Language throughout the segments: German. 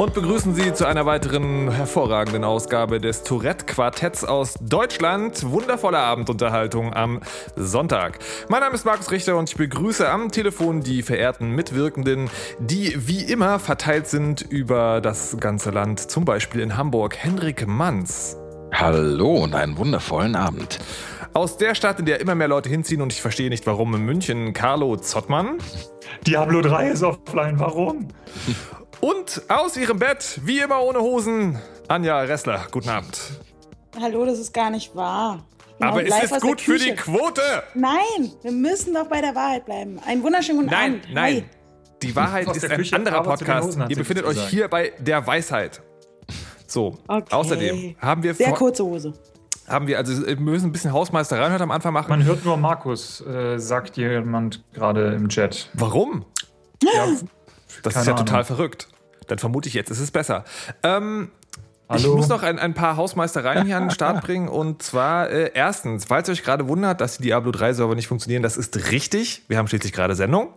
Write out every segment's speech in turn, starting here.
Und begrüßen Sie zu einer weiteren hervorragenden Ausgabe des Tourette-Quartetts aus Deutschland. Wundervolle Abendunterhaltung am Sonntag. Mein Name ist Markus Richter und ich begrüße am Telefon die verehrten Mitwirkenden, die wie immer verteilt sind über das ganze Land. Zum Beispiel in Hamburg Henrik Manns. Hallo und einen wundervollen Abend. Aus der Stadt, in der immer mehr Leute hinziehen und ich verstehe nicht warum, in München, Carlo Zottmann. Diablo 3 ist offline, warum? Und aus ihrem Bett, wie immer ohne Hosen, Anja Ressler. Guten Abend. Hallo, das ist gar nicht wahr. Genau Aber ist es gut für die Quote? Nein, wir müssen doch bei der Wahrheit bleiben. Einen wunderschönen guten nein, Abend. Nein, Hi. Die Wahrheit ist ein Küche, anderer Podcast. Ihr befindet euch hier bei der Weisheit. So, Okay. außerdem haben wir, Sehr kurze Hose. haben wir, also wir müssen ein bisschen Hausmeisterei heute am Anfang machen. Man hört nur Markus, äh, sagt jemand gerade im Chat. Warum? Ja, Das Keine ist ja Ahnung. total verrückt. Dann vermute ich jetzt, ist es besser. Ähm, Ich muss noch ein, ein paar Hausmeistereien hier an den Start bringen. Und zwar äh, erstens, falls ihr euch gerade wundert, dass die Diablo 3 Server nicht funktionieren, das ist richtig. Wir haben schließlich gerade Sendung.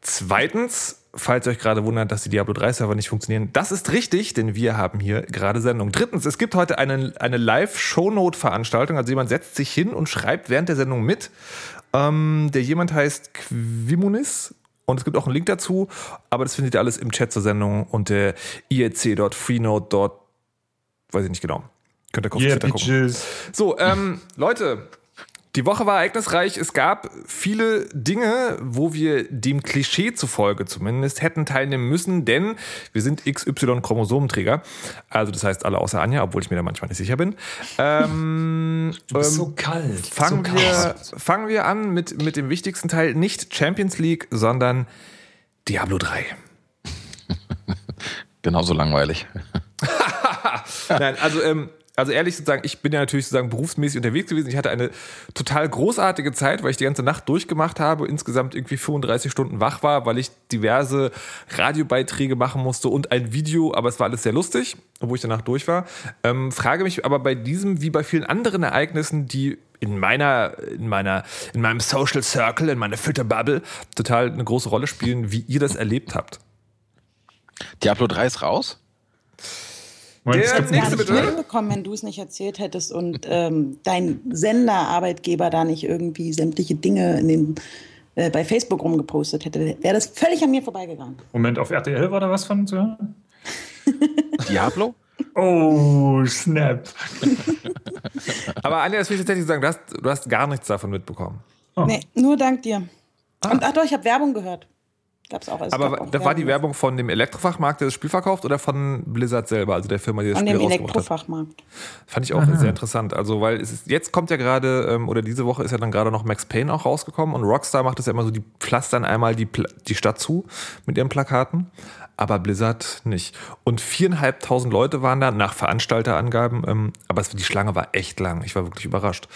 Zweitens, falls ihr euch gerade wundert, dass die Diablo 3 Server nicht funktionieren, das ist richtig, denn wir haben hier gerade Sendung. Drittens, es gibt heute eine, eine Live-Shownote-Veranstaltung. Also jemand setzt sich hin und schreibt während der Sendung mit. Ähm, der jemand heißt Quimunis und es gibt auch einen Link dazu, aber das findet ihr alles im Chat zur Sendung unter iec.freenode. Weiß ich nicht genau. Könnt ihr kurz Yeah, gucken. So, ähm, Leute, die Woche war ereignisreich. Es gab viele Dinge, wo wir dem Klischee zufolge zumindest hätten teilnehmen müssen, denn wir sind XY-Chromosomenträger. Also das heißt alle außer Anja, obwohl ich mir da manchmal nicht sicher bin. Ähm, Du bist ähm, so kalt. fangen, so wir, fangen wir an mit, mit dem wichtigsten Teil. Nicht Champions League, sondern Diablo 3. Genauso langweilig. Nein, also, ähm, also ehrlich sozusagen, ich bin ja natürlich sozusagen berufsmäßig unterwegs gewesen. Ich hatte eine total großartige Zeit, weil ich die ganze Nacht durchgemacht habe, insgesamt irgendwie 35 Stunden wach war, weil ich diverse Radiobeiträge machen musste und ein Video, aber es war alles sehr lustig, obwohl ich danach durch war. Ähm, frage mich aber bei diesem, wie bei vielen anderen Ereignissen, die in meiner, in meiner, in meinem Social Circle, in meiner Fütterbubble total eine große Rolle spielen, wie ihr das erlebt habt. Diablo 3 ist raus? Moment, es Der gibt nächste bitte. mitbekommen, wenn du es nicht erzählt hättest und ähm, dein Senderarbeitgeber da nicht irgendwie sämtliche Dinge in den, äh, bei Facebook rumgepostet hätte, wäre das völlig an mir vorbeigegangen. Moment, auf RTL war da was von zu hören? Diablo? Oh, snap. Aber Anja, das will ich tatsächlich sagen, du hast, du hast gar nichts davon mitbekommen. Oh. Nee, nur dank dir. Und ach doch, ich habe Werbung gehört. Gab's auch. Also es Aber gab auch da war die Werbung von dem Elektrofachmarkt, der das Spiel verkauft, oder von Blizzard selber, also der Firma, die das An Spiel dem rausgebracht hat? Elektrofachmarkt. Fand ich auch sehr interessant. Also, weil es ist, jetzt kommt ja gerade, ähm, oder diese Woche ist ja dann gerade noch Max Payne auch rausgekommen und Rockstar macht es ja immer so, die pflastern einmal die, die Stadt zu mit ihren Plakaten, aber Blizzard nicht. Und viereinhalbtausend Leute waren da nach Veranstalterangaben, ähm, aber es, die Schlange war echt lang. Ich war wirklich überrascht.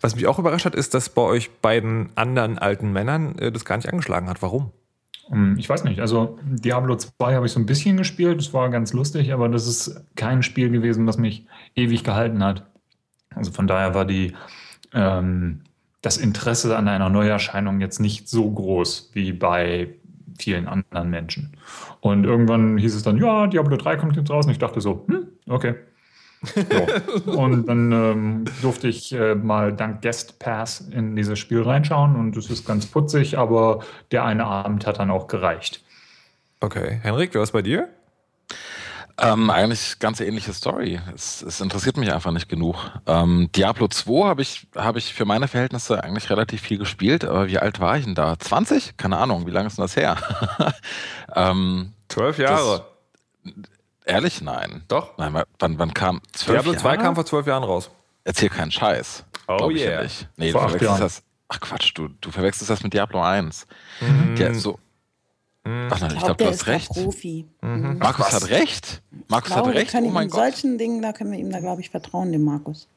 Was mich auch überrascht hat, ist, dass bei euch beiden anderen alten Männern äh, das gar nicht angeschlagen hat. Warum? Hm, Ich weiß nicht. Also Diablo 2 habe ich so ein bisschen gespielt. Das war ganz lustig, aber das ist kein Spiel gewesen, das mich ewig gehalten hat. Also von daher war die, ähm, das Interesse an einer Neuerscheinung jetzt nicht so groß wie bei vielen anderen Menschen. Und irgendwann hieß es dann, ja, Diablo 3 kommt jetzt raus. Und ich dachte so, hm, okay. So. Und dann ähm, durfte ich äh, mal dank Guest Pass in dieses Spiel reinschauen und es ist ganz putzig, aber der eine Abend hat dann auch gereicht. Okay. Henrik, wer ist bei dir? Ähm, eigentlich ganz ähnliche Story. Es, es interessiert mich einfach nicht genug. Ähm, Diablo 2 habe ich, habe ich für meine Verhältnisse eigentlich relativ viel gespielt, aber wie alt war ich denn da? 20? Keine Ahnung, wie lange ist denn das her? ähm, Zwölf Jahre. Ehrlich, nein. Doch. Nein, wa- wann, wann kam? Zwölf Diablo 2 Jahre? kam vor zwölf Jahren raus. Erzähl keinen Scheiß. Oh Glaub ich yeah. ja nicht. Nee, Vor du verwechselst das. Ach Quatsch, du, du verwechselst das mit Diablo 1. Mhm. Ja, so. Ach nein, ich glaube, der du ist hast der recht. Profi. Markus hat recht. Markus hat glaube, wir recht. Oh mein in Gott. solchen Dingen, da können wir ihm da, glaube ich, vertrauen, dem Markus.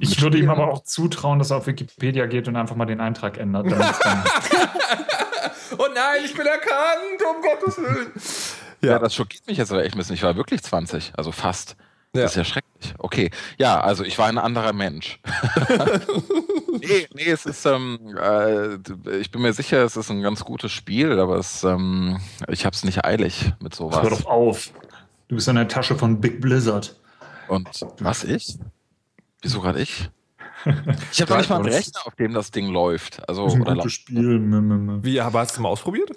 ich würde ihm aber auch zutrauen, dass er auf Wikipedia geht und einfach mal den Eintrag ändert. oh nein, ich bin erkannt, um Gottes Willen. Ja, ja das schockiert mich jetzt aber echt ein bisschen. Ich war wirklich 20, also fast. Ja. Das ist ja schrecklich. Okay. Ja, also ich war ein anderer Mensch. nee, nee, es ist, ähm, äh, ich bin mir sicher, es ist ein ganz gutes Spiel, aber es, ähm, ich habe es nicht eilig mit sowas. Hör doch auf. Du bist in der Tasche von Big Blizzard. Und was ich? Wieso gerade ich? Ich habe noch nicht mal einen Rechner, auf dem das Ding läuft. Also, das ist ein gutes Spiel. Wie, aber hast du mal ausprobiert?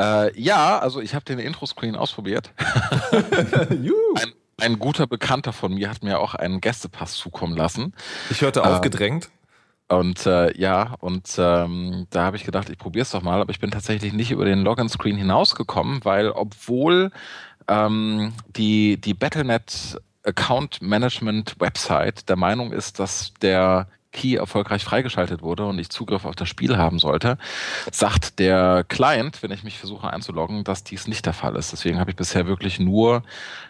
Äh, ja, also ich habe den Intro-Screen ausprobiert. ein, ein, guter Bekannter von mir hat mir auch einen Gästepass zukommen lassen. Ich hörte aufgedrängt. Und äh, ja, und ähm, da habe ich gedacht, ich probiere es doch mal, aber ich bin tatsächlich nicht über den Login-Screen hinausgekommen, weil obwohl ähm, die, die Battlenet Account Management Website der Meinung ist, dass der Key erfolgreich freigeschaltet wurde und ich Zugriff auf das Spiel haben sollte, sagt der Client, wenn ich mich versuche einzuloggen, dass dies nicht der Fall ist. Deswegen habe ich bisher wirklich nur,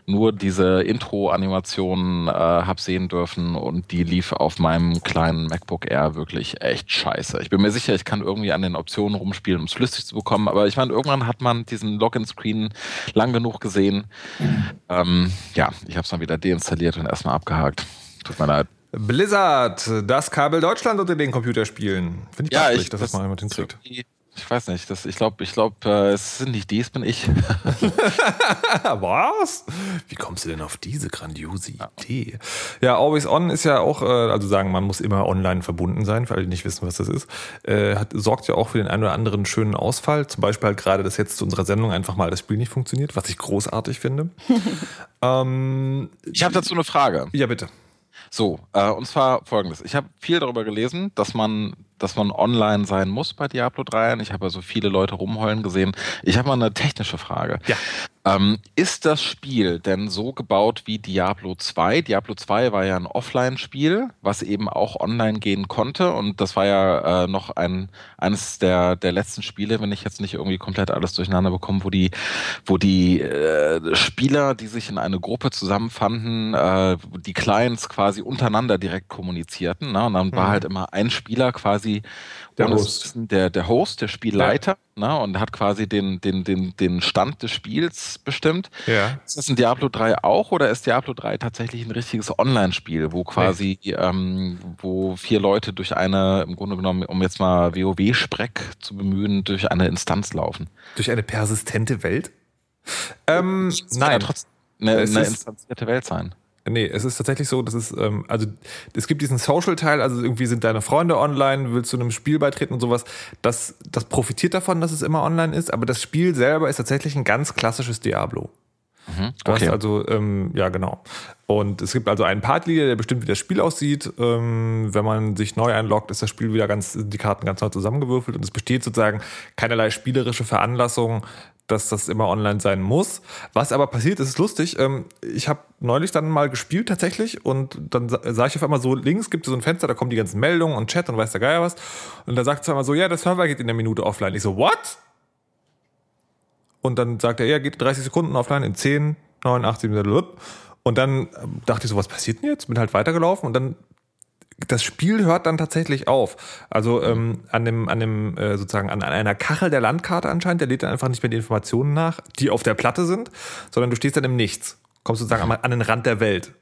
nur diese Intro-Animation äh, hab sehen dürfen und die lief auf meinem kleinen MacBook Air wirklich echt scheiße. Ich bin mir sicher, ich kann irgendwie an den Optionen rumspielen, um es flüssig zu bekommen, aber ich meine, irgendwann hat man diesen Login-Screen lang genug gesehen. Ähm, ja, ich habe es dann wieder deinstalliert und erstmal abgehakt. Tut mir leid. Blizzard, das Kabel Deutschland unter den Computerspielen. Finde ich ja, ich, dass das, das mal jemand hinkriegt. Ich weiß nicht, das, ich glaube, ich glaub, äh, es sind nicht die, es bin ich. Was? Wie kommst du denn auf diese grandiose Idee? Ja, Always On ist ja auch, äh, also sagen, man muss immer online verbunden sein, für alle, die nicht wissen, was das ist. Äh, hat, sorgt ja auch für den einen oder anderen schönen Ausfall. Zum Beispiel halt gerade, dass jetzt zu unserer Sendung einfach mal das Spiel nicht funktioniert, was ich großartig finde. ähm, ich habe dazu eine Frage. Ja, bitte. So, äh, und zwar folgendes. Ich habe viel darüber gelesen, dass man dass man online sein muss bei Diablo 3. Und ich habe also viele Leute rumheulen gesehen. Ich habe mal eine technische Frage. Ja. Ähm, ist das Spiel denn so gebaut wie Diablo 2? Diablo 2 war ja ein Offline-Spiel, was eben auch online gehen konnte. Und das war ja äh, noch ein, eines der, der letzten Spiele, wenn ich jetzt nicht irgendwie komplett alles durcheinander bekomme, wo die, wo die äh, Spieler, die sich in eine Gruppe zusammenfanden, äh, die Clients quasi untereinander direkt kommunizierten. Ne? Und dann mhm. war halt immer ein Spieler quasi quasi der Host. Der, der Host, der Spielleiter, ja. Ne, und hat quasi den, den, den, den Stand des Spiels bestimmt. Ja. Ist das in Diablo 3 auch oder ist Diablo 3 tatsächlich ein richtiges Online-Spiel, wo quasi, nee. ähm, wo vier Leute durch eine, im Grunde genommen, um jetzt mal WoW-Spreck zu bemühen, durch eine Instanz laufen? Durch eine persistente Welt? Ähm, nein. Ja trotzdem eine, eine instanzierte Welt sein. Nee, es ist tatsächlich so, dass es, ähm, also es gibt diesen Social-Teil, also irgendwie sind deine Freunde online, willst du einem Spiel beitreten und sowas. Das, das profitiert davon, dass es immer online ist, aber das Spiel selber ist tatsächlich ein ganz klassisches Diablo. Mhm, okay. also, ähm, ja, genau. Und es gibt also einen Partleader, der bestimmt, wie das Spiel aussieht. Ähm, wenn man sich neu einloggt, ist das Spiel wieder ganz, die Karten ganz neu zusammengewürfelt und es besteht sozusagen keinerlei spielerische Veranlassung, dass das immer online sein muss. Was aber passiert, ist lustig. Ähm, ich habe neulich dann mal gespielt tatsächlich und dann sah ich auf einmal so, links gibt es so ein Fenster, da kommen die ganzen Meldungen und Chat und weiß der Geier was. Und da sagt es einmal so, ja, der Server geht in der Minute offline. Ich so, what? Und dann sagt er, ja, geht 30 Sekunden offline in 10, 9, 8, 7, und dann dachte ich so, was passiert denn jetzt? Bin halt weitergelaufen und dann das Spiel hört dann tatsächlich auf. Also ähm, an dem, an dem äh, sozusagen an, an einer Kachel der Landkarte anscheinend, der lädt dann einfach nicht mehr die Informationen nach, die auf der Platte sind, sondern du stehst dann im Nichts. Kommst sozusagen an, an den Rand der Welt.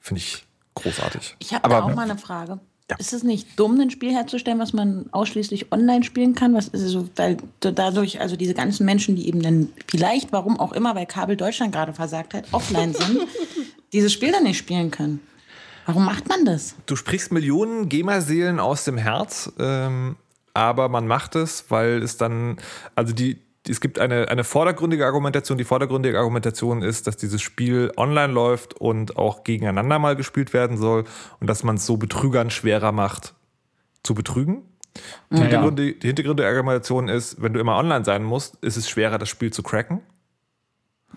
Finde ich großartig. Ich habe auch mal eine Frage. Ja. Ist es nicht dumm, ein Spiel herzustellen, was man ausschließlich online spielen kann? Was ist so, weil dadurch, also diese ganzen Menschen, die eben dann vielleicht, warum auch immer, weil Kabel Deutschland gerade versagt hat, offline sind, dieses Spiel dann nicht spielen können? Warum macht man das? Du sprichst Millionen GEMA-Seelen aus dem Herz, ähm, aber man macht es, weil es dann, also die, es gibt eine, eine vordergründige Argumentation. Die vordergründige Argumentation ist, dass dieses Spiel online läuft und auch gegeneinander mal gespielt werden soll und dass man es so Betrügern schwerer macht zu betrügen. Die, ja, Hintergründe, die Hintergründe der Argumentation ist, wenn du immer online sein musst, ist es schwerer, das Spiel zu cracken.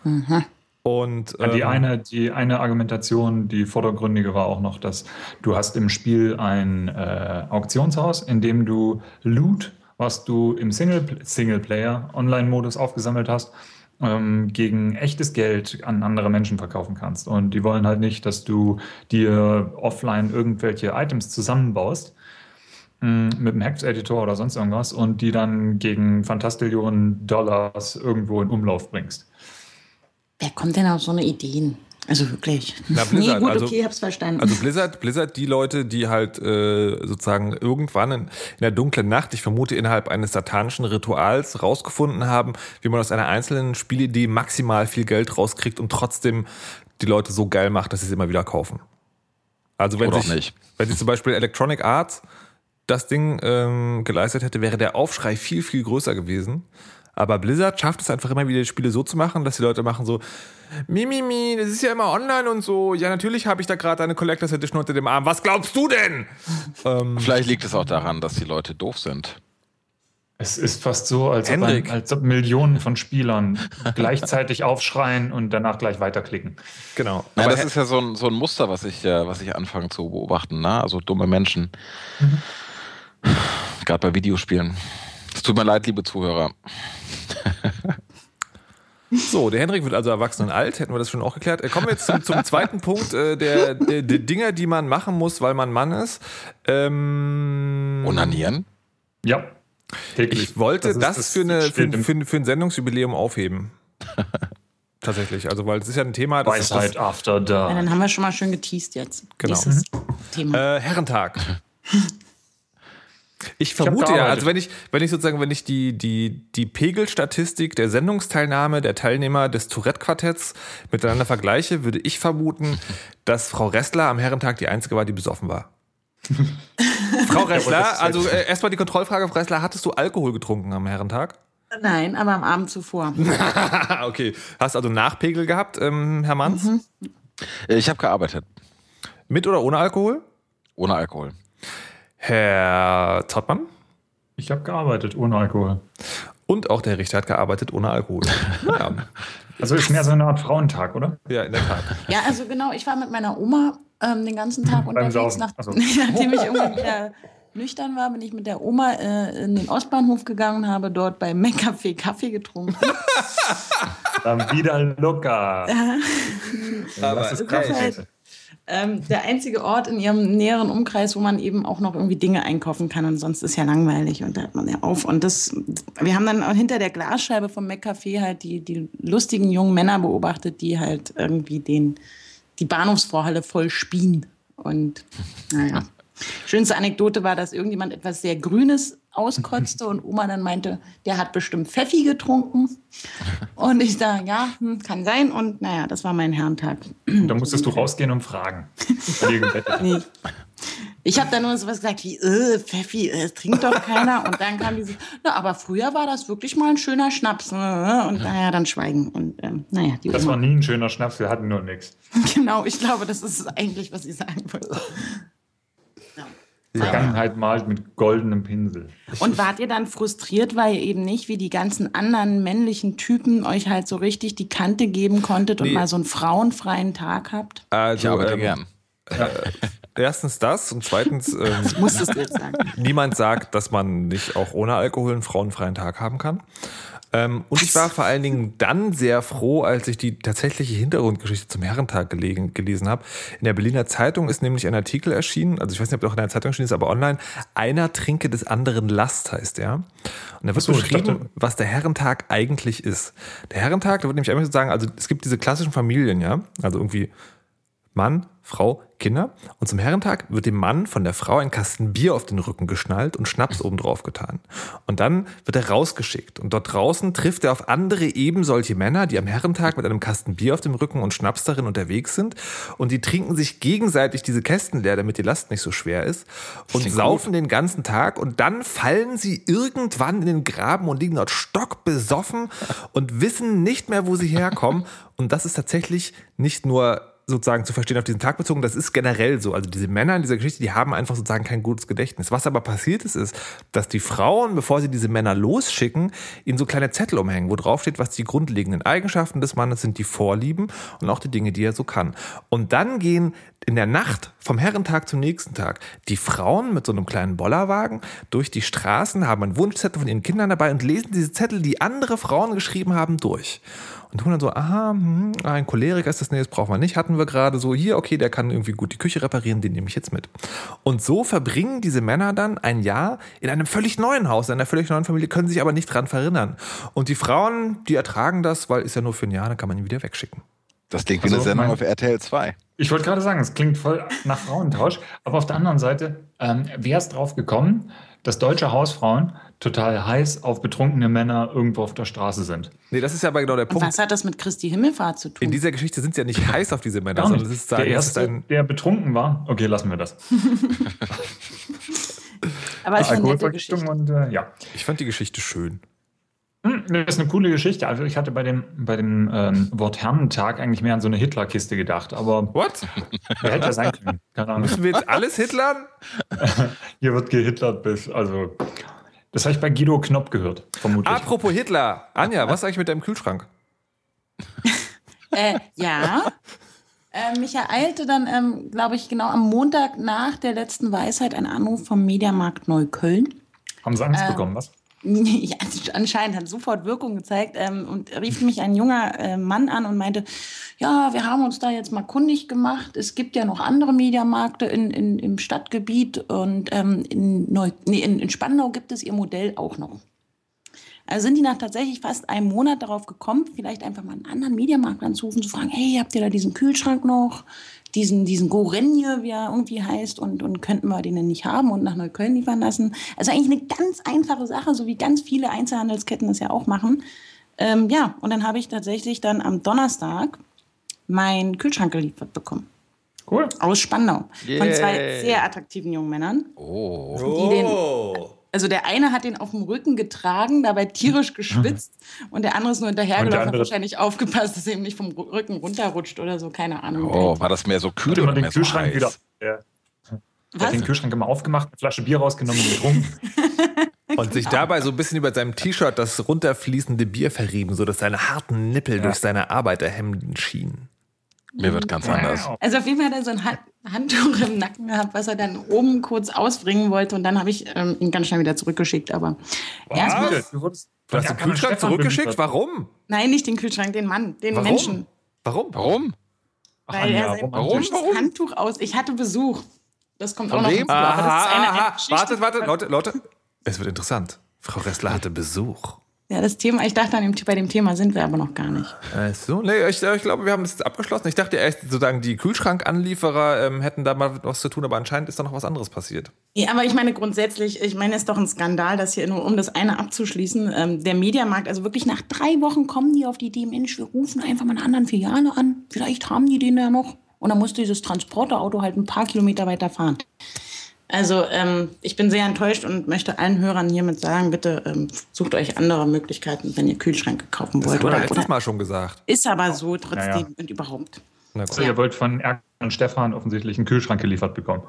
Mhm. Und, ähm, die, eine, die eine Argumentation, die vordergründige war auch noch, dass du hast im Spiel ein äh, Auktionshaus, in dem du Loot, was du im Single, Singleplayer Online-Modus aufgesammelt hast, ähm, gegen echtes Geld an andere Menschen verkaufen kannst. Und die wollen halt nicht, dass du dir offline irgendwelche Items zusammenbaust mm, mit einem Hex-Editor oder sonst irgendwas und die dann gegen Fantastillionen Dollars irgendwo in Umlauf bringst. Wer kommt denn auf so eine Ideen? Also wirklich. Na, Blizzard, nee, gut, also, okay, hab's verstanden. Also Blizzard, Blizzard, die Leute, die halt äh, sozusagen irgendwann in, in der dunklen Nacht, ich vermute innerhalb eines satanischen Rituals rausgefunden haben, wie man aus einer einzelnen Spielidee maximal viel Geld rauskriegt und trotzdem die Leute so geil macht, dass sie es immer wieder kaufen. Also wenn Oder sich, auch nicht. wenn sich zum Beispiel Electronic Arts das Ding ähm, geleistet hätte, wäre der Aufschrei viel, viel größer gewesen. Aber Blizzard schafft es einfach immer wieder, die Spiele so zu machen, dass die Leute machen so, Mimimi, mi, mi, das ist ja immer online und so. Ja, natürlich habe ich da gerade eine Collectors Edition unter dem Arm. Was glaubst du denn? ähm, Vielleicht liegt es auch daran, dass die Leute doof sind. Es ist fast so, als ob, ein, als ob Millionen von Spielern gleichzeitig aufschreien und danach gleich weiterklicken. Genau. Nein, Aber das ist ja so ein, so ein Muster, was ich, äh, was ich anfange zu beobachten. Ne? Also dumme Menschen. Gerade bei Videospielen. Es tut mir leid, liebe Zuhörer. So, der Henrik wird also erwachsen und alt, hätten wir das schon auch geklärt. Äh, Kommen wir jetzt zum, zum zweiten Punkt äh, der, der, der Dinger, die man machen muss, weil man Mann ist. Ähm, Onanieren? Ja. Täglich. ich wollte das, ist- für, eine, für, für, für ein Sendungsjubiläum aufheben. Tatsächlich, also weil es ist ja ein Thema, das, Weisheit after ja, da. dann haben wir schon mal schön geteased jetzt. Genau. Nächstes Thema. Äh, Herrentag. Ich vermute ja, gearbeitet. also wenn ich, wenn ich sozusagen, wenn ich die, die, die Pegelstatistik der Sendungsteilnahme der Teilnehmer des Tourette-Quartetts miteinander vergleiche, würde ich vermuten, dass Frau Ressler am Herrentag die einzige war, die besoffen war. Frau Ressler, also äh, erstmal die Kontrollfrage, Frau Ressler, hattest du Alkohol getrunken am Herrentag? Nein, aber am Abend zuvor. okay. Hast also Nachpegel gehabt, ähm, Herr Manns? Äh, Ich habe gearbeitet. Mit oder ohne Alkohol? Ohne Alkohol. Herr Zottmann? Ich habe gearbeitet ohne Alkohol. Und auch der Richter hat gearbeitet ohne Alkohol. Naja, Also ist mehr so eine Art Frauentag, oder? ja, in der Tat. Ja, also genau, ich war mit meiner Oma ähm, den ganzen Tag Beim unterwegs. Nach, Ach so. Nachdem ich irgendwann wieder nüchtern war, bin ich mit der Oma äh, in den Ostbahnhof gegangen und habe dort bei McCafé Kaffee getrunken. Dann wieder locker. Es krachen, halt- bitte. Ähm, der einzige Ort in ihrem näheren Umkreis, wo man eben auch noch irgendwie Dinge einkaufen kann und sonst ist ja langweilig und da hat man ja auf. Und das, wir haben dann hinter der Glasscheibe vom McCafé halt die, die lustigen jungen Männer beobachtet, die halt irgendwie den, die Bahnhofsvorhalle voll spien. Und naja. Schönste Anekdote war, dass irgendjemand etwas sehr Grünes auskotzte und Oma dann meinte, der hat bestimmt Pfeffi getrunken. Und ich da, ja, hm, kann sein. Und naja, das war mein Herrentag. Da musstest du rausgehen und fragen. Nee. Ich habe dann nur so was gesagt wie, äh, Pfeffi, äh, es trinkt doch keiner. Und dann kam dieses, na, aber früher war das wirklich mal ein schöner Schnaps. äh, Und naja, dann schweigen. Und ähm, naja, die Das Oma. war nie ein schöner Schnaps, wir hatten nur nichts. Genau, ich glaube, das ist eigentlich, was ich sagen wollte. Vergangenheit malt mit goldenem Pinsel. Und wart ihr dann frustriert, weil ihr eben nicht wie die ganzen anderen männlichen Typen euch halt so richtig die Kante geben konntet und Nee. mal so einen frauenfreien Tag habt? Also, Ich arbeite ähm, gern. Erstens das und zweitens, ähm, Musstest du jetzt sagen. niemand sagt, dass man nicht auch ohne Alkohol einen frauenfreien Tag haben kann. Ähm, und ich war vor allen Dingen dann sehr froh, als ich die tatsächliche Hintergrundgeschichte zum Herrentag gelegen, gelesen habe. In der Berliner Zeitung ist nämlich ein Artikel erschienen, also ich weiß nicht, ob der auch in der Zeitung erschienen ist, aber online. Einer trinke des anderen Last heißt der. Und da wird so, beschrieben, dachte- was der Herrentag eigentlich ist. Der Herrentag, da wird nämlich einfach so sagen, also es gibt diese klassischen Familien, ja, also irgendwie Mann, Frau, Kinder. Und zum Herrentag wird dem Mann von der Frau ein Kasten Bier auf den Rücken geschnallt und Schnaps oben drauf getan. Und dann wird er rausgeschickt. Und dort draußen trifft er auf andere eben solche Männer, die am Herrentag mit einem Kasten Bier auf dem Rücken und Schnaps darin unterwegs sind. Und die trinken sich gegenseitig diese Kästen leer, damit die Last nicht so schwer ist. Und saufen den ganzen Tag. Und dann fallen sie irgendwann in den Graben und liegen dort stockbesoffen und wissen nicht mehr, wo sie herkommen. Und das ist tatsächlich nicht nur sozusagen zu verstehen auf diesen Tag bezogen, das ist generell so. Also diese Männer in dieser Geschichte, die haben einfach sozusagen kein gutes Gedächtnis. Was aber passiert ist, ist, dass die Frauen, bevor sie diese Männer losschicken, ihnen so kleine Zettel umhängen, wo drauf steht, was die grundlegenden Eigenschaften des Mannes sind, die Vorlieben und auch die Dinge, die er so kann. Und dann gehen in der Nacht vom Herrentag zum nächsten Tag die Frauen mit so einem kleinen Bollerwagen durch die Straßen, haben einen Wunschzettel von ihren Kindern dabei und lesen diese Zettel, die andere Frauen geschrieben haben, durch. Und tun dann so, aha, hm, ein Choleriker ist das, nee, das brauchen wir nicht, hatten wir gerade so, hier, okay, der kann irgendwie gut die Küche reparieren, den nehme ich jetzt mit. Und so verbringen diese Männer dann ein Jahr in einem völlig neuen Haus, in einer völlig neuen Familie, können sich aber nicht dran verinnern. Und die Frauen, die ertragen das, weil ist ja nur für ein Jahr, dann kann man ihn wieder wegschicken. Das klingt wie also, eine Sendung mein, auf RTL 2. Ich wollte gerade sagen, es klingt voll nach Frauentausch. Aber auf der anderen Seite, ähm, wer ist drauf gekommen, dass deutsche Hausfrauen total heiß auf betrunkene Männer irgendwo auf der Straße sind. Nee, das ist ja aber genau der Punkt. Was hat das mit Christi Himmelfahrt zu tun? In dieser Geschichte sind sie ja nicht heiß auf diese Männer, sondern es ist der erste, ein der betrunken war. Okay, lassen wir das. aber es ist eine nette Geschichte. Und, äh, ja. Ich fand die Geschichte schön. Hm, das ist eine coole Geschichte. Also ich hatte bei dem, bei dem ähm, Wort Herrentag eigentlich mehr an so eine Hitlerkiste gedacht. Aber What? Wer hätte das sein können? Keine Ahnung. Müssen wir jetzt alles hitlern? Hier wird gehitlert bis, also das habe ich bei Guido Knopp gehört, vermutlich. Apropos Hitler. Anja, was ist eigentlich mit deinem Kühlschrank? äh, ja. Äh, mich ereilte dann, ähm, glaube ich, genau am Montag nach der letzten Weisheit ein Anruf vom Mediamarkt Neukölln. Haben Sie Angst äh, bekommen, was? Ja, anscheinend hat sofort Wirkung gezeigt ähm, und rief mich ein junger äh, Mann an und meinte, ja, wir haben uns da jetzt mal kundig gemacht. Es gibt ja noch andere Mediamärkte in, in, im Stadtgebiet und ähm, in, Neu nee, in, in Spandau gibt es ihr Modell auch noch. Also sind die nach tatsächlich fast einem Monat darauf gekommen, vielleicht einfach mal einen anderen Mediamarkt anzurufen, zu fragen, hey, habt ihr da diesen Kühlschrank noch? Diesen, diesen Gorenje, wie er irgendwie heißt, und, und könnten wir den denn nicht haben und nach Neukölln liefern lassen. Also eigentlich eine ganz einfache Sache, so wie ganz viele Einzelhandelsketten das ja auch machen. Ähm, ja, und dann habe ich tatsächlich dann am Donnerstag meinen Kühlschrank geliefert bekommen. Cool. Aus Spandau. Yay. Von zwei sehr attraktiven jungen Männern. Oh. Die den, oh. Also der eine hat den auf dem Rücken getragen, dabei tierisch geschwitzt und der andere ist nur hinterhergelaufen, hat wahrscheinlich aufgepasst, dass er eben nicht vom Rücken runterrutscht oder so, keine Ahnung. Oh, war das mehr so kühl oder den Kühlschrank so wieder? Ja. Was? Hat den Kühlschrank immer aufgemacht, eine Flasche Bier rausgenommen und getrunken. und sich dabei so ein bisschen über seinem T-Shirt das runterfließende Bier verrieben, sodass seine harten Nippel ja. durch seine Arbeiterhemden schienen. Mir wird ganz anders. Also auf jeden Fall hat er so ein Handtuch im Nacken gehabt, was er dann oben kurz ausbringen wollte und dann habe ich ähm, ihn ganz schnell wieder zurückgeschickt. Aber erstmal. Du, du hast den Kühlschrank zurückgeschickt? Warum? Nein, nicht den Kühlschrank, den Mann, den Warum? Menschen. Warum? Warum? Weil er sein warum? Warum? Handtuch aus. Ich hatte Besuch. Das kommt Von auch noch wem? Aha, aha, wartet, wartet, Leute, Leute. Es wird interessant. Frau Ressler hatte Besuch. Ja, das Thema, ich dachte, dem, bei dem Thema sind wir aber noch gar nicht. Ach so, nee, ich, ich glaube, wir haben das abgeschlossen. Ich dachte erst, sozusagen, die Kühlschrankanlieferer ähm, hätten da mal was zu tun, aber anscheinend ist da noch was anderes passiert. Ja, aber ich meine grundsätzlich, ich meine, es ist doch ein Skandal, dass hier nur, um das eine abzuschließen, ähm, der Mediamarkt, also wirklich nach drei Wochen kommen die auf die Idee, Mensch, wir rufen einfach mal eine andere Filiale an. Vielleicht haben die den ja noch. Und dann muss dieses Transporterauto halt ein paar Kilometer weiter fahren. Also ähm, ich bin sehr enttäuscht und möchte allen Hörern hiermit sagen, bitte ähm, sucht euch andere Möglichkeiten, wenn ihr Kühlschränke kaufen wollt. Das haben wir letztes Mal schon gesagt. Ist aber so trotzdem ja, ja. und überhaupt. Also, ja. Ihr wollt von Erkan und Stefan offensichtlich einen Kühlschrank geliefert bekommen.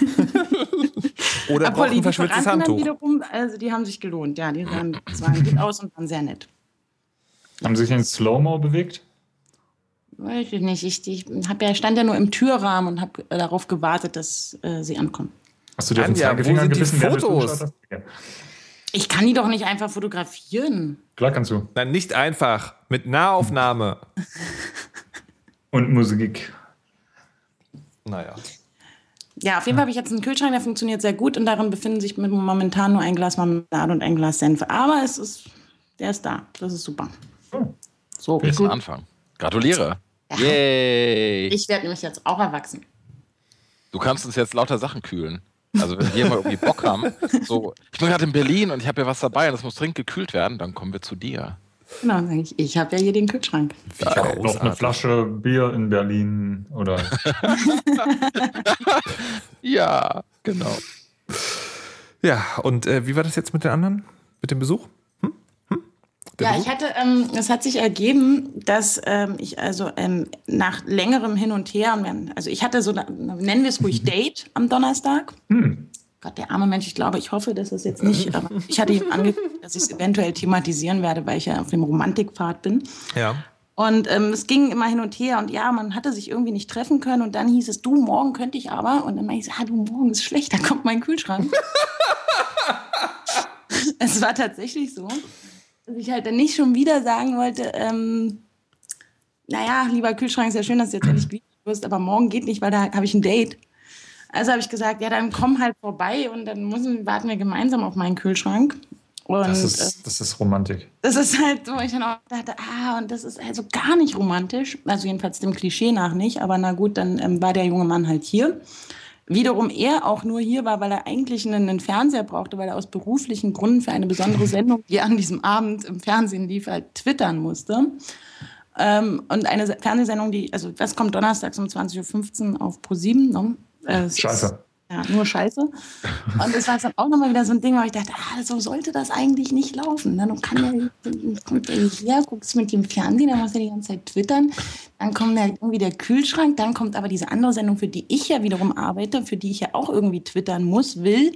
Oder braucht ein verschwitztes Handtuch. Wiederum, also die haben sich gelohnt. Ja, die sahen, sahen gut aus und waren sehr nett. Haben sie sich in Slow-Mo bewegt? Weiß ich nicht. Ich, ich hab ja, stand ja nur im Türrahmen und habe darauf gewartet, dass äh, sie ankommen. Hast du dir auf den Zeigefinger gebissen? Fotos? Ich kann die doch nicht einfach fotografieren. Klar kannst du. Nein, nicht einfach. Mit Nahaufnahme. Und Musik. Naja. Ja, auf jeden Fall habe ich jetzt einen Kühlschrank, der funktioniert sehr gut und darin befinden sich momentan nur ein Glas Marmelade und ein Glas Senf. Aber es ist, der ist da. Das ist super. Oh. So, ist ein Anfang. Gratuliere. Ja. Yay. Ich werde nämlich jetzt auch erwachsen. Du kannst uns jetzt lauter Sachen kühlen. Also wenn wir mal irgendwie Bock haben, so, ich bin gerade in Berlin und ich habe ja was dabei und das muss dringend gekühlt werden, dann kommen wir zu dir. Genau, sage ich, ich habe ja hier den Kühlschrank. Ich habe noch eine Flasche Bier in Berlin oder. ja, genau. Ja, und äh, wie war das jetzt mit den anderen? Mit dem Besuch? Ja, ich hatte, ähm, es hat sich ergeben, dass ähm, ich also ähm, nach längerem Hin und Her, also ich hatte so, nennen wir es ruhig Date am Donnerstag. Hm. Gott, der arme Mensch, ich glaube, ich hoffe, dass das jetzt nicht, aber ich hatte ihm angekündigt, dass ich es eventuell thematisieren werde, weil ich ja auf dem Romantikpfad bin. Ja. Und ähm, es ging immer hin und her und ja, man hatte sich irgendwie nicht treffen können und dann hieß es, du, morgen könnte ich aber. Und dann meinte ich, so, ah, du, morgen ist schlecht, da kommt mein Kühlschrank. es war tatsächlich so, ich halt dann nicht schon wieder sagen wollte, ähm, naja, lieber Kühlschrank, ist ja schön, dass du jetzt endlich geliefert wirst, aber morgen geht nicht, weil da habe ich ein Date. Also habe ich gesagt, ja, dann komm halt vorbei und dann müssen, warten wir gemeinsam auf meinen Kühlschrank. Und, das, ist, äh, das ist Romantik. Das ist halt so, ich dann auch dachte, ah, und das ist also gar nicht romantisch. Also jedenfalls dem Klischee nach nicht. Aber na gut, dann ähm, war der junge Mann halt hier. Wiederum er auch nur hier war, weil er eigentlich einen, einen, Fernseher brauchte, weil er aus beruflichen Gründen für eine besondere Sendung, die an diesem Abend im Fernsehen lief, halt twittern musste. Ähm, und eine Fernsehsendung, die, also das kommt donnerstags um 20.15 Uhr auf ProSieben. Ne? Äh, Scheiße. Ja, nur Scheiße. Und das war dann auch nochmal wieder so ein Ding, wo ich dachte, ah, so sollte das eigentlich nicht laufen. Dann kann der, kommt der her, guckst mit dem Fernsehen, dann muss er die ganze Zeit twittern. Dann kommt der, irgendwie der Kühlschrank, dann kommt aber diese andere Sendung, für die ich ja wiederum arbeite, für die ich ja auch irgendwie twittern muss, will.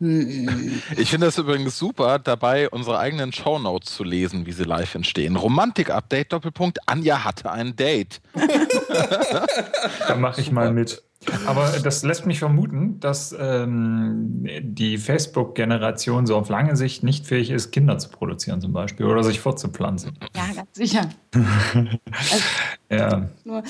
Ich finde es übrigens super, dabei unsere eigenen Shownotes zu lesen, wie sie live entstehen. Romantik-Update, Doppelpunkt, Anja hatte ein Date. da mache ich mal mit. Aber das lässt mich vermuten, dass ähm, die Facebook-Generation so auf lange Sicht nicht fähig ist, Kinder zu produzieren zum Beispiel oder sich fortzupflanzen. Ja, ganz sicher. also, ja. Nur,